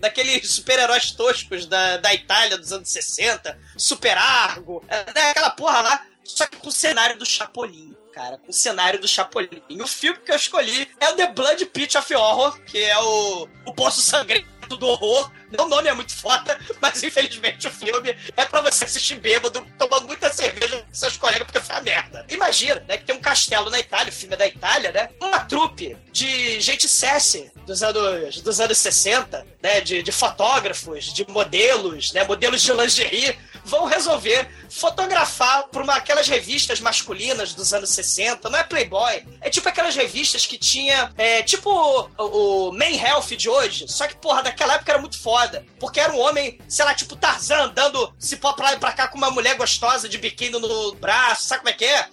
daqueles super-heróis toscos da, da Itália dos anos 60, Super Argo, é, né? aquela porra lá só que com o cenário do Chapolin, cara, com o cenário do Chapolin. O filme que eu escolhi é o The Blood Pit of Horror, que é o, o Poço Sangrento do Horror. O nome é muito foda, mas infelizmente o filme é pra você assistir bêbado, tomando muita cerveja com seus colegas, porque foi a merda. Imagina, né, que tem um castelo na Itália, o filme é da Itália, né? Uma trupe de gente cesse dos anos, dos anos 60, né? De, de fotógrafos, de modelos, né? Modelos de lingerie vão resolver fotografar por uma, aquelas revistas masculinas dos anos 60. Não é Playboy. É tipo aquelas revistas que tinha. É, tipo o, o Man Health de hoje. Só que, porra, daquela época era muito foda. Porque era um homem, sei lá, tipo Tarzan, andando se pôr pra lá e pra cá com uma mulher gostosa de biquíni no braço. Sabe como é que é?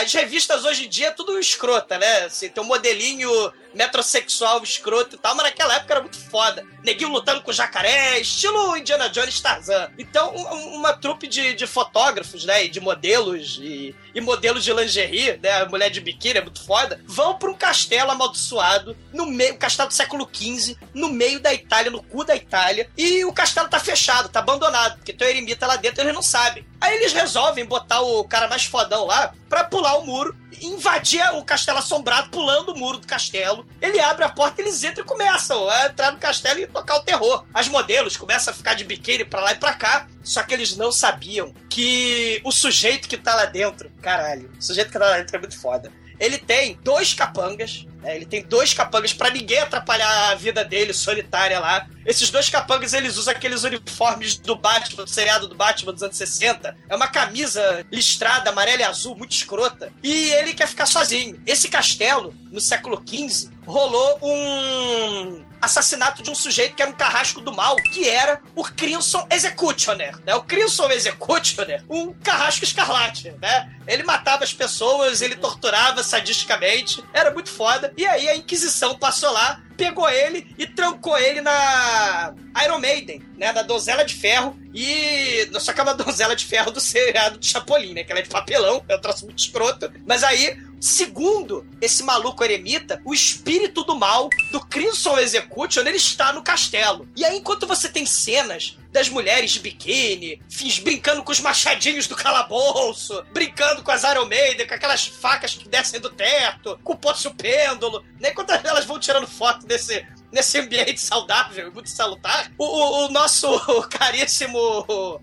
As revistas hoje em dia é tudo escrota, né? Assim, tem um modelinho metrosexual escroto e tal, mas naquela época era muito foda. Neguinho lutando com jacaré, estilo Indiana Jones Tarzan. Então, um, uma trupe de, de fotógrafos, né, e de modelos e, e modelos de lingerie, né, mulher de biquíni é muito foda, vão para um castelo amaldiçoado no meio, castelo do século XV, no meio da Itália, no cu da Itália, e o castelo tá fechado, tá abandonado, porque tem um eremita lá dentro e eles não sabem. Aí eles resolvem botar o cara mais fodão lá pra pular o muro, invadir o castelo assombrado, pulando o muro do castelo. Ele abre a porta, eles entram e começam a entrar no castelo e tocar o terror. As modelos começam a ficar de biquíni pra lá e pra cá. Só que eles não sabiam que o sujeito que tá lá dentro, caralho, o sujeito que tá lá dentro é muito foda ele tem dois capangas, né? Ele tem dois capangas pra ninguém atrapalhar a vida dele solitária lá. Esses dois capangas, eles usam aqueles uniformes do Batman, do seriado do Batman dos anos 60. É uma camisa listrada, amarela e azul, muito escrota. E ele quer ficar sozinho. Esse castelo, no século XV, rolou um assassinato de um sujeito que era um carrasco do mal, que era o Crimson Executioner, né? O Crimson Executioner, um carrasco escarlate, né? Ele matava as pessoas, ele torturava sadisticamente, era muito foda. E aí a Inquisição passou lá, pegou ele e trancou ele na Iron Maiden, né? Na Donzela de Ferro. E. Só que é uma donzela de ferro do seriado de Chapolin, né? Que ela é de papelão, é um troço muito escroto. Mas aí, segundo esse maluco eremita, o espírito do mal do Crimson Execution, ele está no castelo. E aí, enquanto você tem cenas das mulheres de biquíni, fins brincando com os machadinhos do calabouço, brincando com as Iron Maiden, com aquelas facas que descem do teto, com o poço pêndulo, né? Enquanto elas vão tirando foto desse, nesse ambiente saudável, muito salutar, o, o, o nosso caríssimo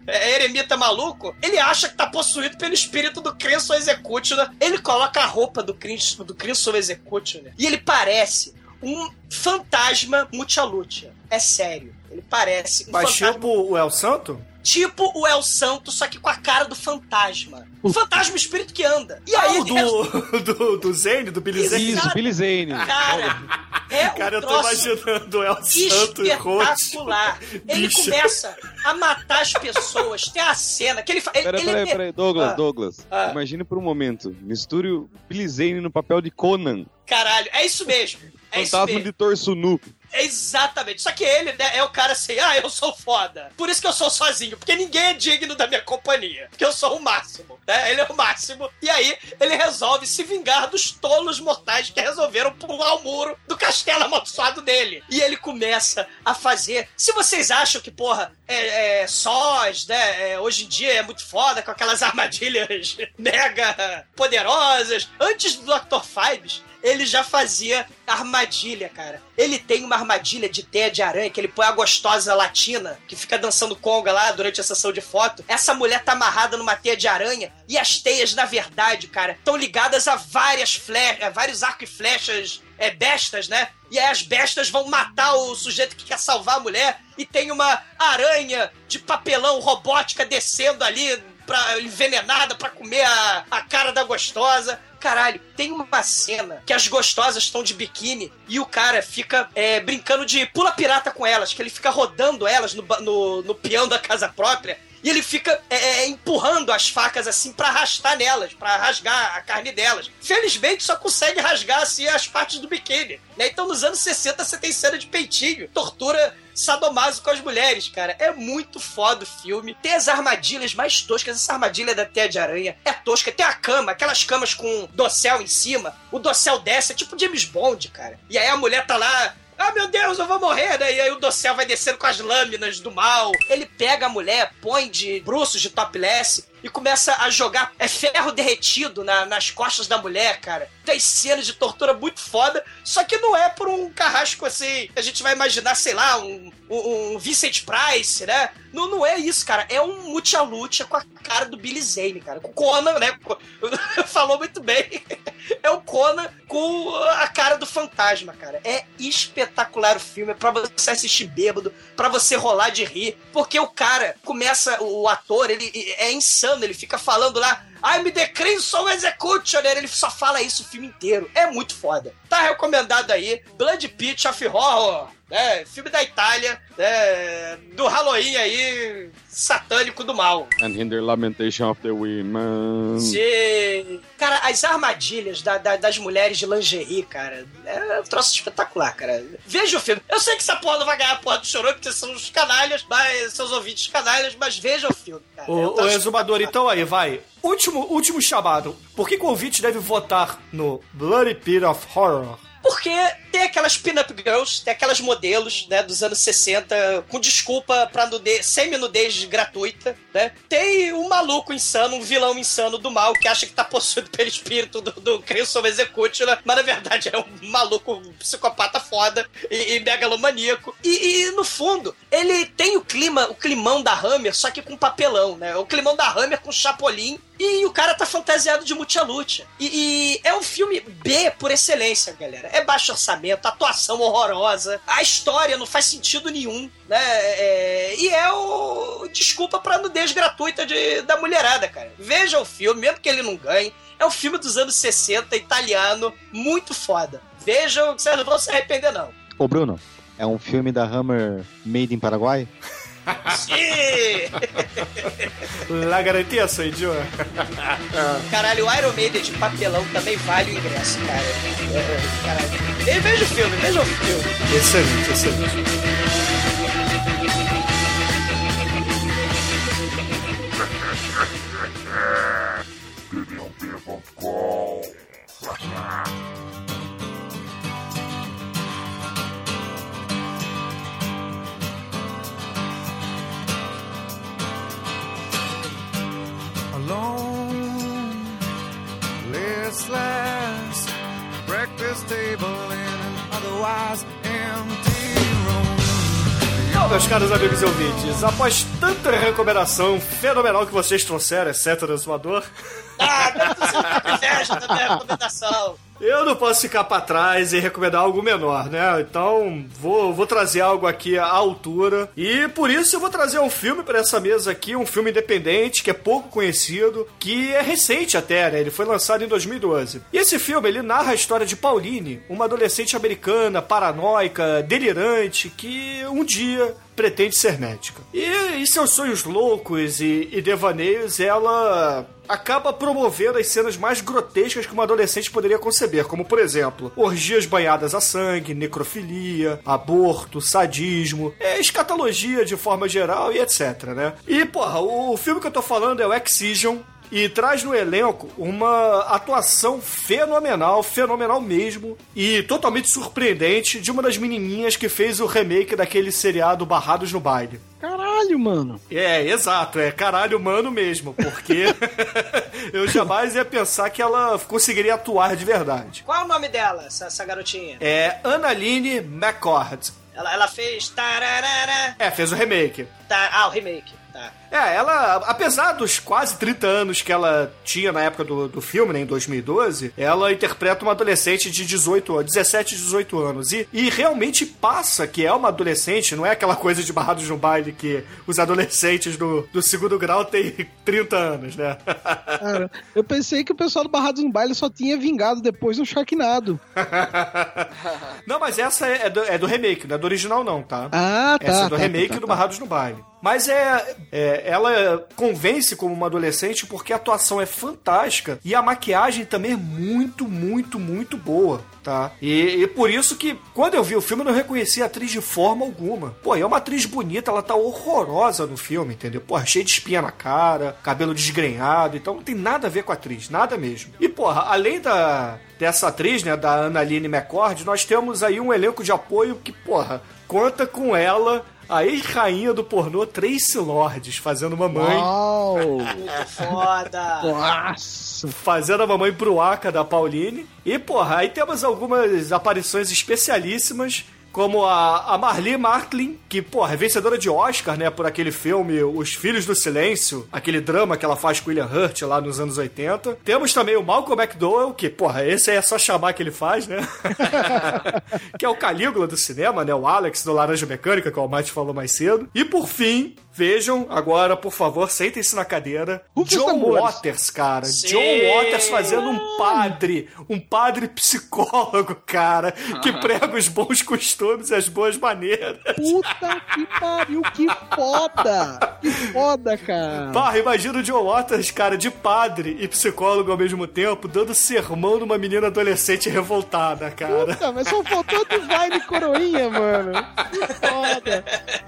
é, eremita maluco, ele acha que tá possuído pelo espírito do Crimson Executioner. Ele coloca a roupa do Crimson, do Crimson Executioner e ele parece um fantasma multialutia. É sério. Ele parece um Mas fantasma tipo o El Santo? Tipo o El Santo, só que com a cara do fantasma. O fantasma, o espírito que anda. E aí, Ah, o do, do, do Zane, do Billy Zane? Isso, Billy Zane. cara, é um Cara, eu tô imaginando o El Santo e espetacular. Ele começa a matar as pessoas. Tem a cena que ele faz. Peraí, ele- peraí, Douglas, Ah. Douglas. Ah. Imagine por um momento. Misture o Billy Zane no papel de Conan. Caralho, é isso mesmo. É isso fantasma mesmo. de torso nu. Exatamente. Só que ele né, é o cara assim, ah, eu sou foda. Por isso que eu sou sozinho, porque ninguém é digno da minha companhia. Porque eu sou o máximo, né? Ele é o máximo. E aí ele resolve se vingar dos tolos mortais que resolveram pular o muro do castelo amaldiçoado dele. E ele começa a fazer. Se vocês acham que, porra, é, é sós, né? é, hoje em dia é muito foda com aquelas armadilhas mega poderosas. Antes do Dr. Fibes, ele já fazia armadilha, cara. Ele tem uma armadilha de teia de aranha que ele põe a gostosa latina que fica dançando conga lá durante a sessão de foto. Essa mulher tá amarrada numa teia de aranha e as teias, na verdade, cara, estão ligadas a várias flechas, a vários arcos e flechas é, bestas, né? E aí as bestas vão matar o sujeito que quer salvar a mulher e tem uma aranha de papelão robótica descendo ali pra, envenenada pra comer a, a cara da gostosa. Caralho, tem uma cena que as gostosas estão de biquíni e o cara fica é, brincando de pula pirata com elas, que ele fica rodando elas no, no, no peão da casa própria. E ele fica é, é, empurrando as facas assim pra arrastar nelas, pra rasgar a carne delas. Felizmente só consegue rasgar assim as partes do biquíni. Né? Então nos anos 60 você tem cena de peitinho, tortura sadomaso com as mulheres, cara. É muito foda o filme. Tem as armadilhas mais toscas. Essa armadilha da teia de aranha é tosca. Tem a cama, aquelas camas com dossel em cima. O dossel desce, é tipo James Bond, cara. E aí a mulher tá lá. Ah, meu Deus, eu vou morrer, né? E aí o dossel vai descendo com as lâminas do mal. Ele pega a mulher, põe de bruços de topless e começa a jogar é ferro derretido na- nas costas da mulher, cara. Tem cenas de tortura muito foda, só que não é por um carrasco assim. A gente vai imaginar, sei lá, um, um, um Vincent Price, né? Não, não é isso, cara. É um mutia-lucha com a cara do Billy Zane, cara. Com o Conan, né? Falou muito bem. É o Conan com a cara do fantasma, cara. É espetacular o filme. É pra você assistir bêbado, pra você rolar de rir. Porque o cara começa, o ator, ele é insano. Ele fica falando lá. I'm the Crimson Executioner. Ele só fala isso o filme inteiro. É muito foda. Tá recomendado aí. Blood Pitch of Horror. Né? Filme da Itália. né? Do Halloween aí. Satânico do mal. And in the lamentation of the women. Sim. Cara, as armadilhas da- da- das mulheres de lingerie, cara, é um troço espetacular, cara. Veja o filme. Eu sei que essa porra não vai ganhar a porra do chorão, porque são os canalhas, mas, seus ouvintes canalhas, mas veja o filme, cara. É um O, o troço exumador, então aí, vai. Último, último chamado. Por que que o ouvinte deve votar no Bloody Pit of Horror? Porque tem aquelas pin-up girls, tem aquelas modelos, né, dos anos 60, com desculpa pra nudez, semi-nudez gratuita, né? Tem um maluco insano, um vilão insano do mal, que acha que tá possuído pelo espírito do, do Crimson Executioner, mas na verdade é um maluco um psicopata foda e, e megalomaníaco. E, e, no fundo, ele tem o clima, o climão da Hammer, só que com papelão, né? O climão da Hammer com Chapolin e o cara tá fantasiado de Multialucha. E, e é um filme B por excelência, galera. É baixo orçamento, atuação horrorosa, a história não faz sentido nenhum, né? É, e é o desculpa pra nudez gratuita de, da mulherada, cara. Veja o filme, mesmo que ele não ganhe. É um filme dos anos 60, italiano, muito foda. Vejam, vocês não vão se arrepender, não. Ô, Bruno, é um filme da Hammer Made in Paraguai? Sim! La garantia, sou idiota. Caralho, o Iron Maiden de papelão também vale o ingresso, cara. É, é, Caralho. E veja o filme, veja o filme. Excelente, excelente. Opiniãopia.com alone, listless, breakfast table in an otherwise empty room. Bom, meus caros amigos e ouvintes, após tanta recomendação fenomenal que vocês trouxeram, exceto do Exumador, Ah, não precisa ficar inveja da minha recomendação. Eu não posso ficar pra trás e recomendar algo menor, né? Então, vou, vou trazer algo aqui à altura. E por isso eu vou trazer um filme pra essa mesa aqui, um filme independente, que é pouco conhecido, que é recente até, né? Ele foi lançado em 2012. E esse filme, ele narra a história de Pauline, uma adolescente americana, paranoica, delirante, que um dia pretende ser médica. E em seus sonhos loucos e, e devaneios, ela acaba promovendo as cenas mais grotescas que uma adolescente poderia conceber, como por exemplo, orgias banhadas a sangue, necrofilia, aborto, sadismo, é, escatologia de forma geral e etc, né? E, porra, o filme que eu tô falando é o Excision, e traz no elenco uma atuação fenomenal, fenomenal mesmo, e totalmente surpreendente de uma das menininhas que fez o remake daquele seriado Barrados no Baile. Caralho, mano. É, exato, é caralho mano mesmo, porque eu jamais ia pensar que ela conseguiria atuar de verdade. Qual é o nome dela, essa, essa garotinha? É Annalene McCord. Ela, ela fez. Tararara, É, fez o remake. tá, ah, o remake. Tá. É, ela, apesar dos quase 30 anos que ela tinha na época do, do filme, né, em 2012, ela interpreta uma adolescente de 18 anos, 17, 18 anos. E, e realmente passa que é uma adolescente, não é aquela coisa de barrados no baile que os adolescentes do, do segundo grau têm 30 anos, né? Cara, eu pensei que o pessoal do Barrados no Baile só tinha vingado depois no Sharknado. não, mas essa é, do, é do remake, não é do original não, tá? Ah, tá. Essa é do tá, remake tá, tá, do tá. Barrados no Baile. Mas é, é, Ela convence como uma adolescente porque a atuação é fantástica e a maquiagem também é muito, muito, muito boa. Tá? E, e por isso que, quando eu vi o filme, eu não reconheci a atriz de forma alguma. Pô, é uma atriz bonita, ela tá horrorosa no filme, entendeu? Pô, cheia de espinha na cara, cabelo desgrenhado, então não tem nada a ver com a atriz, nada mesmo. E, porra, além da, dessa atriz, né, da Annalene McCord, nós temos aí um elenco de apoio que, porra, conta com ela a ex-rainha do pornô Tracy Lords, fazendo mamãe. Uau! Foda. Nossa! Fazendo a mamãe pro Aka da Pauline. E, porra, aí temos algumas aparições especialíssimas. Como a, a Martlin, que, porra, é vencedora de Oscar, né, por aquele filme Os Filhos do Silêncio, aquele drama que ela faz com William Hurt lá nos anos 80. Temos também o Malcolm McDowell, que, porra, esse aí é só chamar que ele faz, né? que é o Calígula do cinema, né, o Alex do Laranja Mecânica, que o Almighty falou mais cedo. E, por fim, vejam agora, por favor, sentem-se na cadeira. Os John tambores. Waters, cara. Sim. John Waters fazendo um padre, um padre psicólogo, cara, que prega os bons costumes e as boas maneiras. Puta que pariu, que foda! Que foda, cara! Barra, imagina o John Waters, cara, de padre e psicólogo ao mesmo tempo, dando sermão numa menina adolescente revoltada, cara. Puta, mas só faltou Divine Coroinha, mano. Que foda!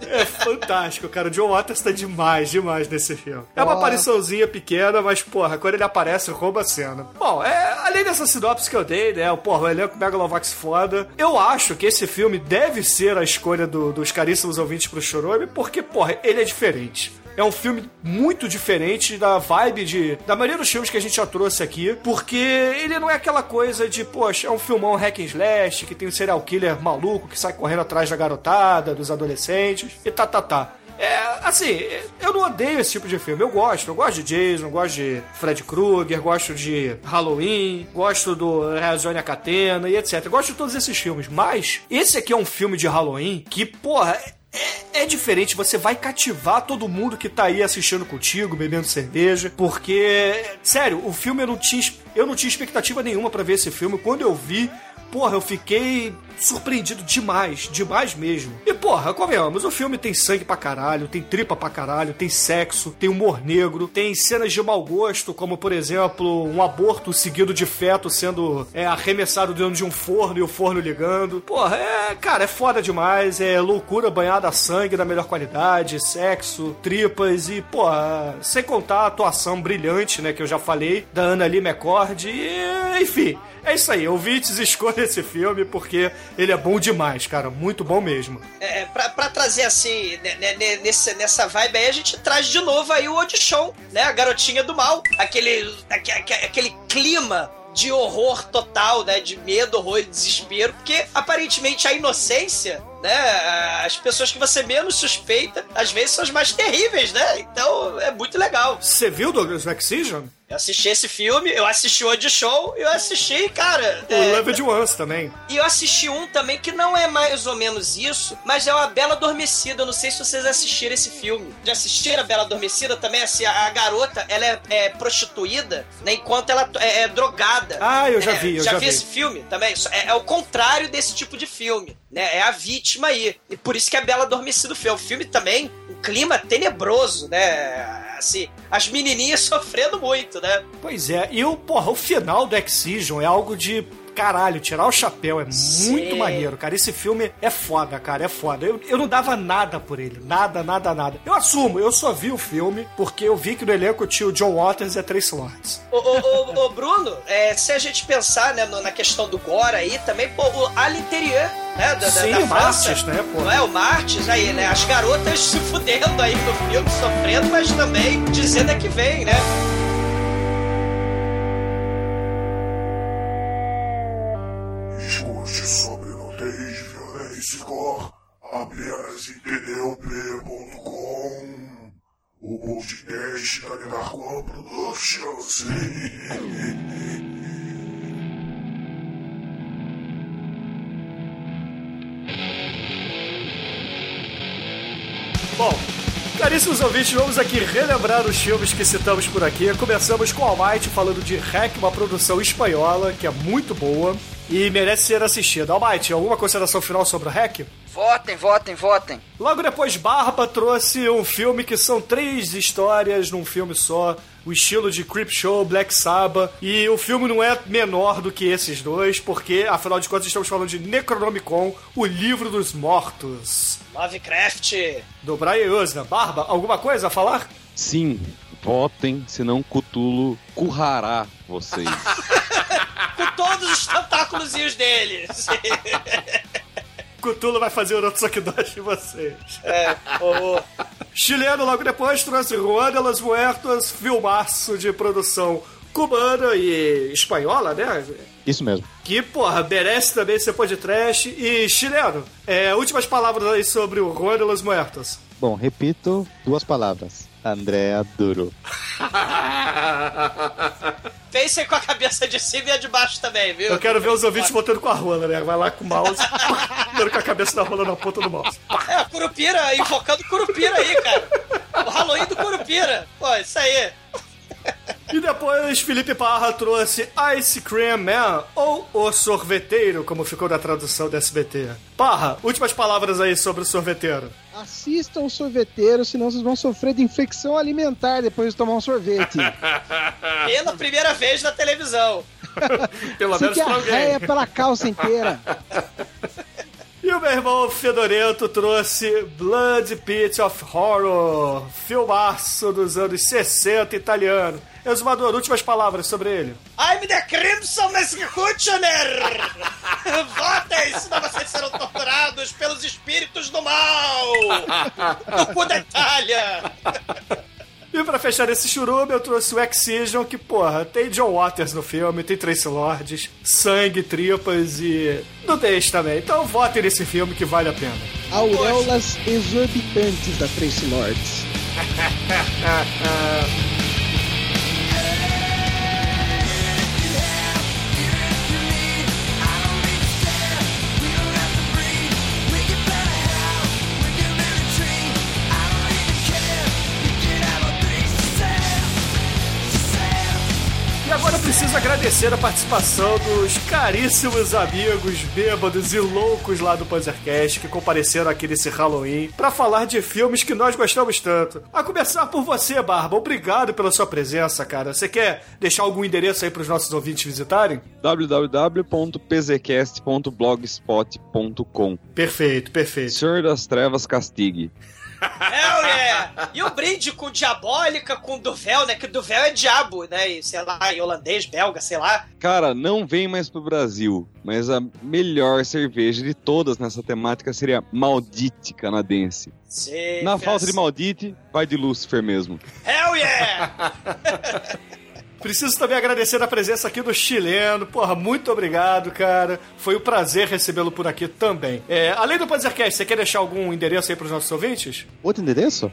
É fantástico, cara. O John Waters tá demais, demais nesse filme. É uma apariçãozinha pequena, mas, porra, quando ele aparece, rouba a cena. Bom, é, além dessa sinopse que eu dei, né? o Porra, o elenco Megalovax foda. Eu acho que esse filme deve ser a escolha do- dos caríssimos ouvintes pro Chorome, porque, porra, ele é diferente. É um filme muito diferente da vibe de da maioria dos filmes que a gente já trouxe aqui, porque ele não é aquela coisa de, poxa, é um filmão hack and slash, que tem um serial killer maluco que sai correndo atrás da garotada, dos adolescentes, e tá, tá, tá. É, assim, eu não odeio esse tipo de filme. Eu gosto. Eu gosto de Jason, gosto de Fred Krueger, gosto de Halloween, gosto do Reazione Catena e etc. Eu gosto de todos esses filmes. Mas esse aqui é um filme de Halloween que, porra, é, é diferente, você vai cativar todo mundo que tá aí assistindo contigo, bebendo cerveja, porque, sério, o filme eu não tinha, eu não tinha expectativa nenhuma para ver esse filme. Quando eu vi, porra, eu fiquei surpreendido demais, demais mesmo. E porra, convenhamos, o filme tem sangue pra caralho, tem tripa pra caralho, tem sexo, tem humor negro, tem cenas de mau gosto, como por exemplo, um aborto seguido de feto sendo é, arremessado dentro de um forno e o forno ligando. Porra, é, cara, é foda demais, é loucura banhada a sangue da melhor qualidade, sexo, tripas e, porra, sem contar a atuação brilhante, né, que eu já falei, da Ana Lee McCord e, enfim, é isso aí, ouvintes, escolha esse filme porque ele é bom demais, cara, muito bom mesmo. É, pra, pra trazer assim, né, né, nesse, nessa vibe aí, a gente traz de novo aí o Audition, né? A garotinha do mal. Aquele, aquele, aquele clima de horror total, né? De medo, horror e desespero, porque aparentemente a inocência, né? As pessoas que você menos suspeita, às vezes são as mais terríveis, né? Então é muito legal. Você viu Douglas Excision? Eu assisti esse filme, eu assisti o Audition, eu assisti, cara. O é... Loved Ones também. E eu assisti um também que não é mais ou menos isso, mas é uma Bela Adormecida. Eu não sei se vocês assistiram esse filme. Já assistiram a Bela Adormecida também? Assim, a, a garota, ela é, é, prostituída, né? Enquanto ela é, é drogada. Ah, eu já é, vi, eu já, já vi. esse filme também? É, é o contrário desse tipo de filme. Né, é a vítima aí. E por isso que é Bela Adormecida o filme. O filme também, clima tenebroso, né? Assim, as menininhas sofrendo muito, né? Pois é, e o, porra, o final do Excision é algo de caralho, tirar o chapéu é Sim. muito maneiro, cara. Esse filme é foda, cara, é foda. Eu, eu não dava nada por ele, nada, nada, nada. Eu assumo, eu só vi o filme porque eu vi que no elenco tinha o John Waters e a Trace Lords. Ô, ô, ô, ô Bruno, é, se a gente pensar né, na questão do Gore aí, também, pô, o Al Interior, né, da, Sim, da, da França, Martes, né, pô. Não é, o Martes aí, né, as garotas se fudendo aí no filme, sofrendo, mas também dizendo é que vem, né. tdop.com o podcast da Narcoa Productions. Bom, caríssimos ouvintes, vamos aqui relembrar os filmes que citamos por aqui. Começamos com Almighty falando de Hack, uma produção espanhola que é muito boa e merece ser assistida. Almighty, alguma consideração final sobre o Hack? Votem, votem, votem. Logo depois, Barba trouxe um filme que são três histórias num filme só. O estilo de Creep Show, Black Sabbath. E o filme não é menor do que esses dois, porque, afinal de contas, estamos falando de Necronomicon, o livro dos mortos. Lovecraft. Do Brian Usna. Barba, alguma coisa a falar? Sim, votem, senão Cutulo currará vocês. Com todos os tentáculos dele. Cutulo vai fazer o Rotsokidoshi de vocês. É, oh. Chileno logo depois trouxe Juan de los Muertos, filmaço de produção cubana e espanhola, né? Isso mesmo. Que, porra, merece também ser podcast. E, chileno, é, últimas palavras aí sobre o Juan de los Muertos. Bom, repito duas palavras. Andréa Duro. Pensem com a cabeça de cima e a de baixo também, viu? Eu quero ver os ouvintes botando com a rola, né? Vai lá com o mouse, dando com a cabeça da rola na ponta do mouse. É, Curupira, invocando Curupira aí, cara. O Halloween do Curupira. Pô, isso aí. E depois Felipe Parra trouxe Ice Cream Man, ou O Sorveteiro, como ficou na tradução do SBT. Parra, últimas palavras aí sobre o sorveteiro. Assistam o sorveteiro, senão vocês vão sofrer de infecção alimentar depois de tomar um sorvete. Pela primeira vez na televisão. Pelo menos pra alguém. pela calça inteira. E o meu irmão Fedorento trouxe Blood Pit of Horror, filmaço dos anos 60 italiano. Exumador, últimas palavras sobre ele. I'm the Crimson Executioner! Votem, senão vocês serão torturados pelos espíritos do mal! Do cu da Itália! E pra fechar esse churume, eu trouxe o Excision, que, porra, tem John Waters no filme, tem Tracy Lords, sangue, tripas e nudez também. Então votem nesse filme que vale a pena. Auréolas exorbitantes da Tracy Lords. agradecer a participação dos caríssimos amigos bêbados e loucos lá do Panzercast que compareceram aqui nesse Halloween pra falar de filmes que nós gostamos tanto. A começar por você, Barba. Obrigado pela sua presença, cara. Você quer deixar algum endereço aí pros nossos ouvintes visitarem? www.pzcast.blogspot.com Perfeito, perfeito. Senhor das Trevas castigue. Hell yeah! E o brinde com diabólica, com Duvel, né? Que Duvel é diabo, né? E, sei lá, em holandês, belga, sei lá. Cara, não vem mais pro Brasil, mas a melhor cerveja de todas nessa temática seria Maldite canadense. Sim, Na falta de Maldite, vai de Lucifer mesmo. Hell yeah! Preciso também agradecer a presença aqui do chileno. Porra, muito obrigado, cara. Foi um prazer recebê-lo por aqui também. É, além do Panzercast, você quer deixar algum endereço aí pros nossos ouvintes? Outro endereço?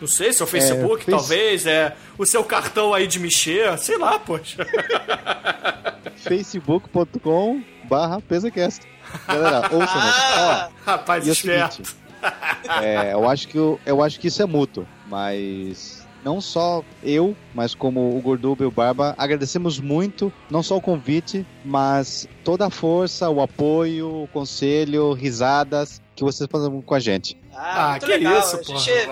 Não sei, seu Facebook, Face- talvez, é o seu cartão aí de mexer, sei lá, poxa. facebook.com barra pezacast. Galera, ouça Ah, Rapaz, E é esperto. é, eu, acho que, eu, eu acho que isso é mútuo, mas não só eu, mas como o Gorduba e o Barba, agradecemos muito, não só o convite, mas toda a força, o apoio, o conselho, risadas que vocês fazem com a gente. Ah, Ah, que legal. isso, porra, gente,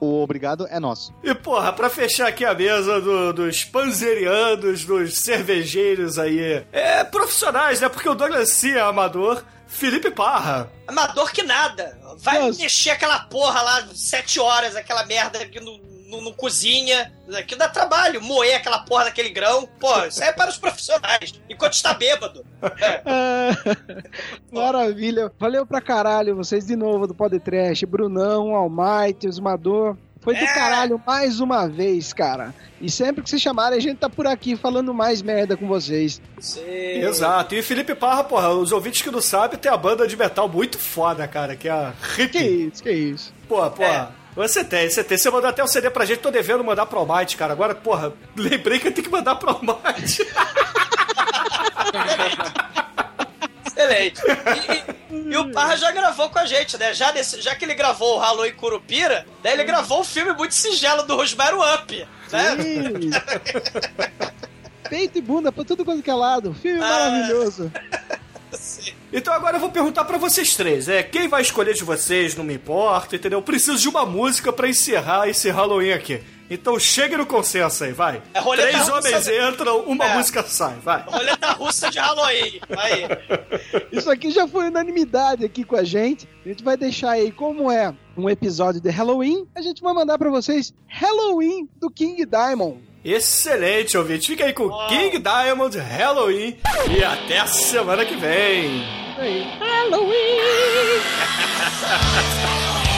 O obrigado é nosso. E, porra, pra fechar aqui a mesa do- dos panzerianos, dos cervejeiros aí, é profissionais, né? Porque o Douglas C é amador. Felipe Parra. amador que nada. Vai Nossa. mexer aquela porra lá sete horas, aquela merda que não, não- não cozinha. Que dá trabalho, moer aquela porra daquele grão. Pô, isso é para os profissionais. Enquanto está bêbado. Ah, Maravilha. Valeu pra caralho vocês de novo do Podtrash. Brunão, Almighty, Esmador. Foi do É. caralho mais uma vez, cara. E sempre que se chamarem, a gente tá por aqui falando mais merda com vocês. Sim. Exato. E Felipe Parra, porra, os ouvintes que não sabem, tem a banda de metal muito foda, cara, que é a Que Hip. isso, que isso. Pô, pô. É. Você tem, você tem. Você mandou até o CD pra gente, tô devendo mandar pro Almighty, cara. Agora, porra, lembrei que eu tenho que mandar pro Almighty. Excelente. E, e- e o Parra já gravou com a gente, né? Já, nesse- já que ele gravou o Halloween Curupira, daí ele gravou um filme muito singelo do Rosmero Up. Né? Peito e bunda pra tudo quanto que é lado. Filme Ah. maravilhoso. Então agora eu vou perguntar pra vocês três. É, quem vai escolher de vocês, não me importa, entendeu? Eu preciso de uma música pra encerrar esse Halloween aqui. Então chegue no consenso aí, vai. É Três homens né? entram, uma É. música sai, vai. Roleta russa de Halloween. Aí. Isso aqui já foi unanimidade aqui com a gente. A gente vai deixar aí como é um episódio de Halloween. A gente vai mandar pra vocês Halloween do King Diamond. Excelente, ouvinte. Fica aí com Uau. King Diamond Halloween e até a semana que vem. Halloween!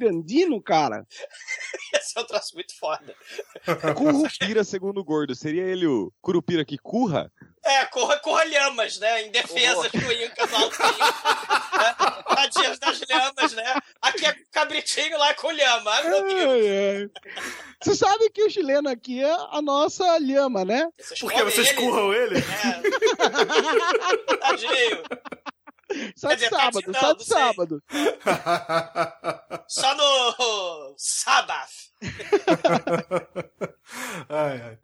currupirandino, cara. Esse é um troço muito foda. Curupira, segundo o gordo, seria ele o Curupira que curra? É, corra, corra lhamas, né? Em defesa do Inca do Alto né? Tadinhos das lhamas, né? Aqui é cabritinho, lá é com lhama. Ai, meu Deus. Ai, ai. Você sabe que o chileno aqui é a nossa lhama, né? Vocês Porque vocês ele? curram ele? É. Tadinho. Só de sábado, não, só de sábado. Só no Sabbath. ai, ai.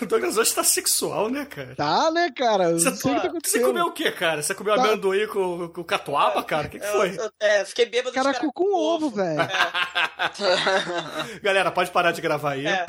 O Douglas hoje tá sexual, né, cara? Tá, né, cara? Você, que tá você comeu o quê, cara? Você comeu Tá. amendoim com, com catuaba, cara? O que, que Eu- foi? eu- é, fiquei bêbado de Caracu com ovo, velho. Galera, pode parar de gravar aí. É.